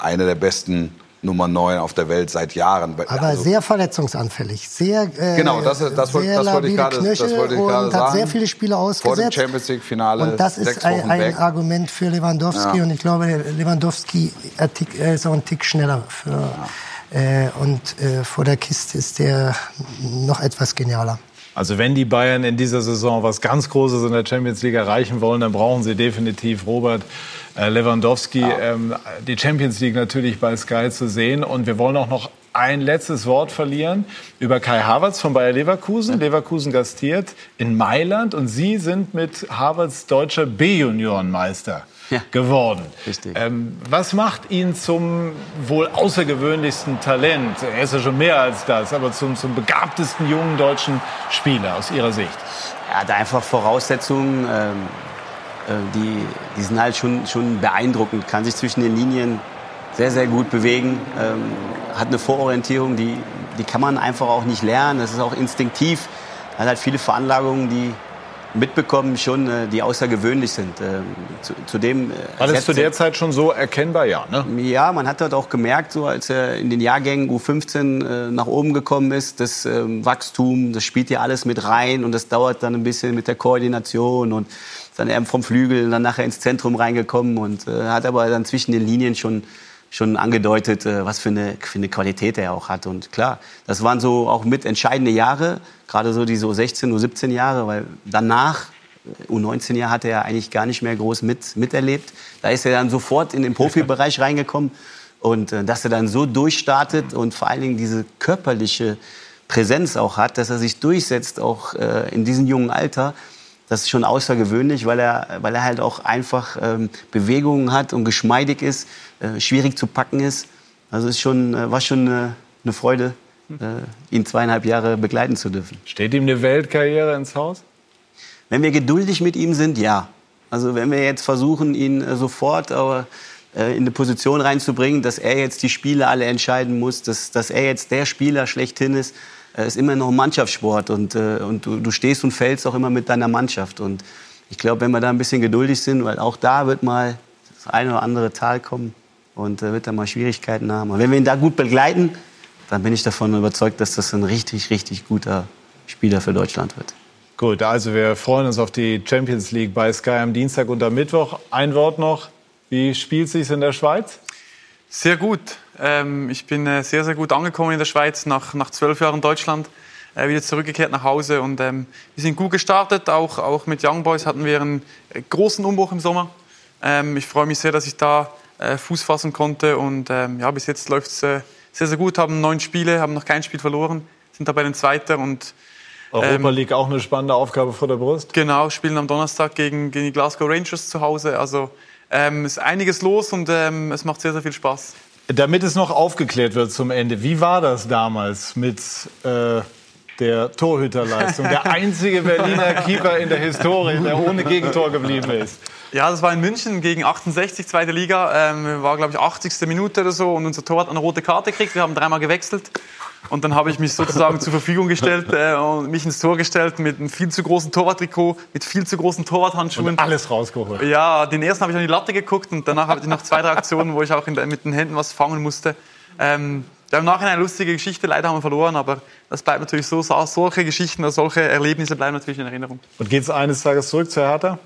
einer der besten Nummer 9 auf der Welt seit Jahren. Aber Also- sehr verletzungsanfällig. Sehr, äh, Genau, das, das, wollte, sehr das wollte ich gerade, das Knöchel wollte ich gerade und sagen. hat sehr viele Spiele Vor dem ausgesetzt. Champions League Finale Und das ist ein, ein. Argument für Lewandowski. Ja. Und ich glaube, Lewandowski ist auch ein Tick schneller. Für, äh, und äh, vor der Kiste ist der noch etwas genialer. Also wenn die Bayern in dieser Saison was ganz Großes in der Champions League erreichen wollen, dann brauchen sie definitiv Robert äh, Lewandowski. Ähm, die Champions League natürlich bei Sky zu sehen. Und wir wollen auch noch ein letztes Wort verlieren über Kai Havertz von Bayer Leverkusen. Leverkusen gastiert in Mailand und Sie sind mit Havertz deutscher B-Juniorenmeister geworden. Ähm, was macht ihn zum wohl außergewöhnlichsten Talent? Er ist ja schon mehr als das, aber zum, zum begabtesten jungen deutschen Spieler aus Ihrer Sicht. Er hat einfach Voraussetzungen, ähm, äh, die, die sind halt schon, schon beeindruckend. Kann sich zwischen den Linien sehr, sehr gut bewegen. Ähm, hat eine Vororientierung, die, die kann man einfach auch nicht lernen. Das ist auch instinktiv. Hat halt viele Veranlagungen, die mitbekommen schon, äh, die außergewöhnlich sind. Zu, zudem War das zu er- der Zeit schon so erkennbar? Ja, ne? ja, man hat dort auch gemerkt, so als er in den Jahrgängen U15 äh, nach oben gekommen ist, das ähm, Wachstum, das spielt ja alles mit rein und das dauert dann ein bisschen mit der Koordination und dann eben vom Flügel und dann nachher ins Zentrum reingekommen und äh, hat aber dann zwischen den Linien schon schon angedeutet, äh, was für eine, für eine Qualität er auch hat. Und klar, das waren so auch mit entscheidende Jahre, gerade so die so 16, U17 Jahre, weil danach U19 Jahr hat er eigentlich gar nicht mehr groß mit, miterlebt. Da ist er dann sofort in den Profibereich (laughs) reingekommen. Und äh, dass er dann so durchstartet und vor allen Dingen diese körperliche Präsenz auch hat, dass er sich durchsetzt, auch äh, in diesem jungen Alter, das ist schon außergewöhnlich, weil er, weil er halt auch einfach ähm, Bewegungen hat und geschmeidig ist, äh, schwierig zu packen ist. Also es ist schon, äh, war schon äh, eine Freude, ihn zweieinhalb Jahre begleiten zu dürfen. Steht ihm eine Weltkarriere ins Haus? Wenn wir geduldig mit ihm sind, ja. Also wenn wir jetzt versuchen, ihn sofort aber, in eine Position reinzubringen, dass er jetzt die Spiele alle entscheiden muss, dass, dass er jetzt der Spieler schlechthin ist, ist immer noch ein Mannschaftssport und, und du, du stehst und fällst auch immer mit deiner Mannschaft. Und ich glaube, wenn wir da ein bisschen geduldig sind, weil auch da wird mal das eine oder andere Tal kommen und äh, wird da mal Schwierigkeiten haben. Und wenn wir ihn da gut begleiten, dann bin ich davon überzeugt, dass das ein richtig, richtig guter Spieler für Deutschland wird. Gut, also wir freuen uns auf die Champions League bei Sky am Dienstag und am Mittwoch. Ein Wort noch. Wie spielt sich in der Schweiz? Sehr gut. Ähm, ich bin äh, sehr, sehr gut angekommen in der Schweiz, nach, nach zwölf Jahren Deutschland. Äh, wieder zurückgekehrt nach Hause und ähm, wir sind gut gestartet. Auch, auch mit Young Boys hatten wir einen äh, großen Umbruch im Sommer. Ähm, ich freue mich sehr, dass ich da äh, Fuß fassen konnte und ähm, ja, bis jetzt läuft es äh, sehr, sehr gut. Haben neun Spiele, haben noch kein Spiel verloren, sind dabei den Zweiter und Europa League auch eine spannende Aufgabe vor der Brust. Genau, spielen am Donnerstag gegen, gegen die Glasgow Rangers zu Hause. Also ähm, ist einiges los und ähm, es macht sehr, sehr viel Spaß. Damit es noch aufgeklärt wird zum Ende, wie war das damals mit äh, der Torhüterleistung? Der einzige Berliner Keeper in der Historie, der ohne Gegentor geblieben ist. Ja, das war in München gegen 68, zweite Liga. Ähm, war, glaube ich, 80. Minute oder so. Und unser Tor hat eine rote Karte gekriegt. Wir haben dreimal gewechselt. Und dann habe ich mich sozusagen zur Verfügung gestellt (laughs) äh, und mich ins Tor gestellt mit einem viel zu großen Torwarttrikot, mit viel zu großen Torwarthandschuhen. Und alles rausgeholt. Ja, den ersten habe ich an die Latte geguckt und danach hatte ich noch zwei, drei Aktionen, wo ich auch in der, mit den Händen was fangen musste. Ähm, ja, im Nachhinein eine lustige Geschichte, leider haben wir verloren, aber das bleibt natürlich so, so solche Geschichten, solche Erlebnisse bleiben natürlich in Erinnerung. Und geht es eines Tages zurück zur Hertha?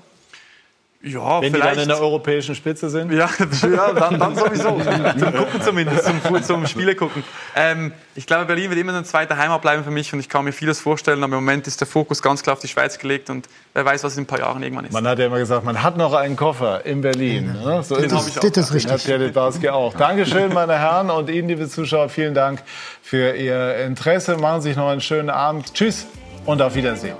Ja, Wenn die vielleicht. dann in der europäischen Spitze sind? Ja, (laughs) ja dann, dann sowieso. (laughs) Zum Gucken zumindest, zum, zum Spiele gucken. Ähm, ich glaube, Berlin wird immer eine zweite Heimat bleiben für mich und ich kann mir vieles vorstellen, aber im Moment ist der Fokus ganz klar auf die Schweiz gelegt und wer weiß, was in ein paar Jahren irgendwann ist. Man hat ja immer gesagt, man hat noch einen Koffer in Berlin. Ne? So ist auch. Das ist Den hat Pierre Littbarski auch. Dankeschön, meine Herren und Ihnen, liebe Zuschauer, vielen Dank für Ihr Interesse. Machen Sie sich noch einen schönen Abend. Tschüss und auf Wiedersehen.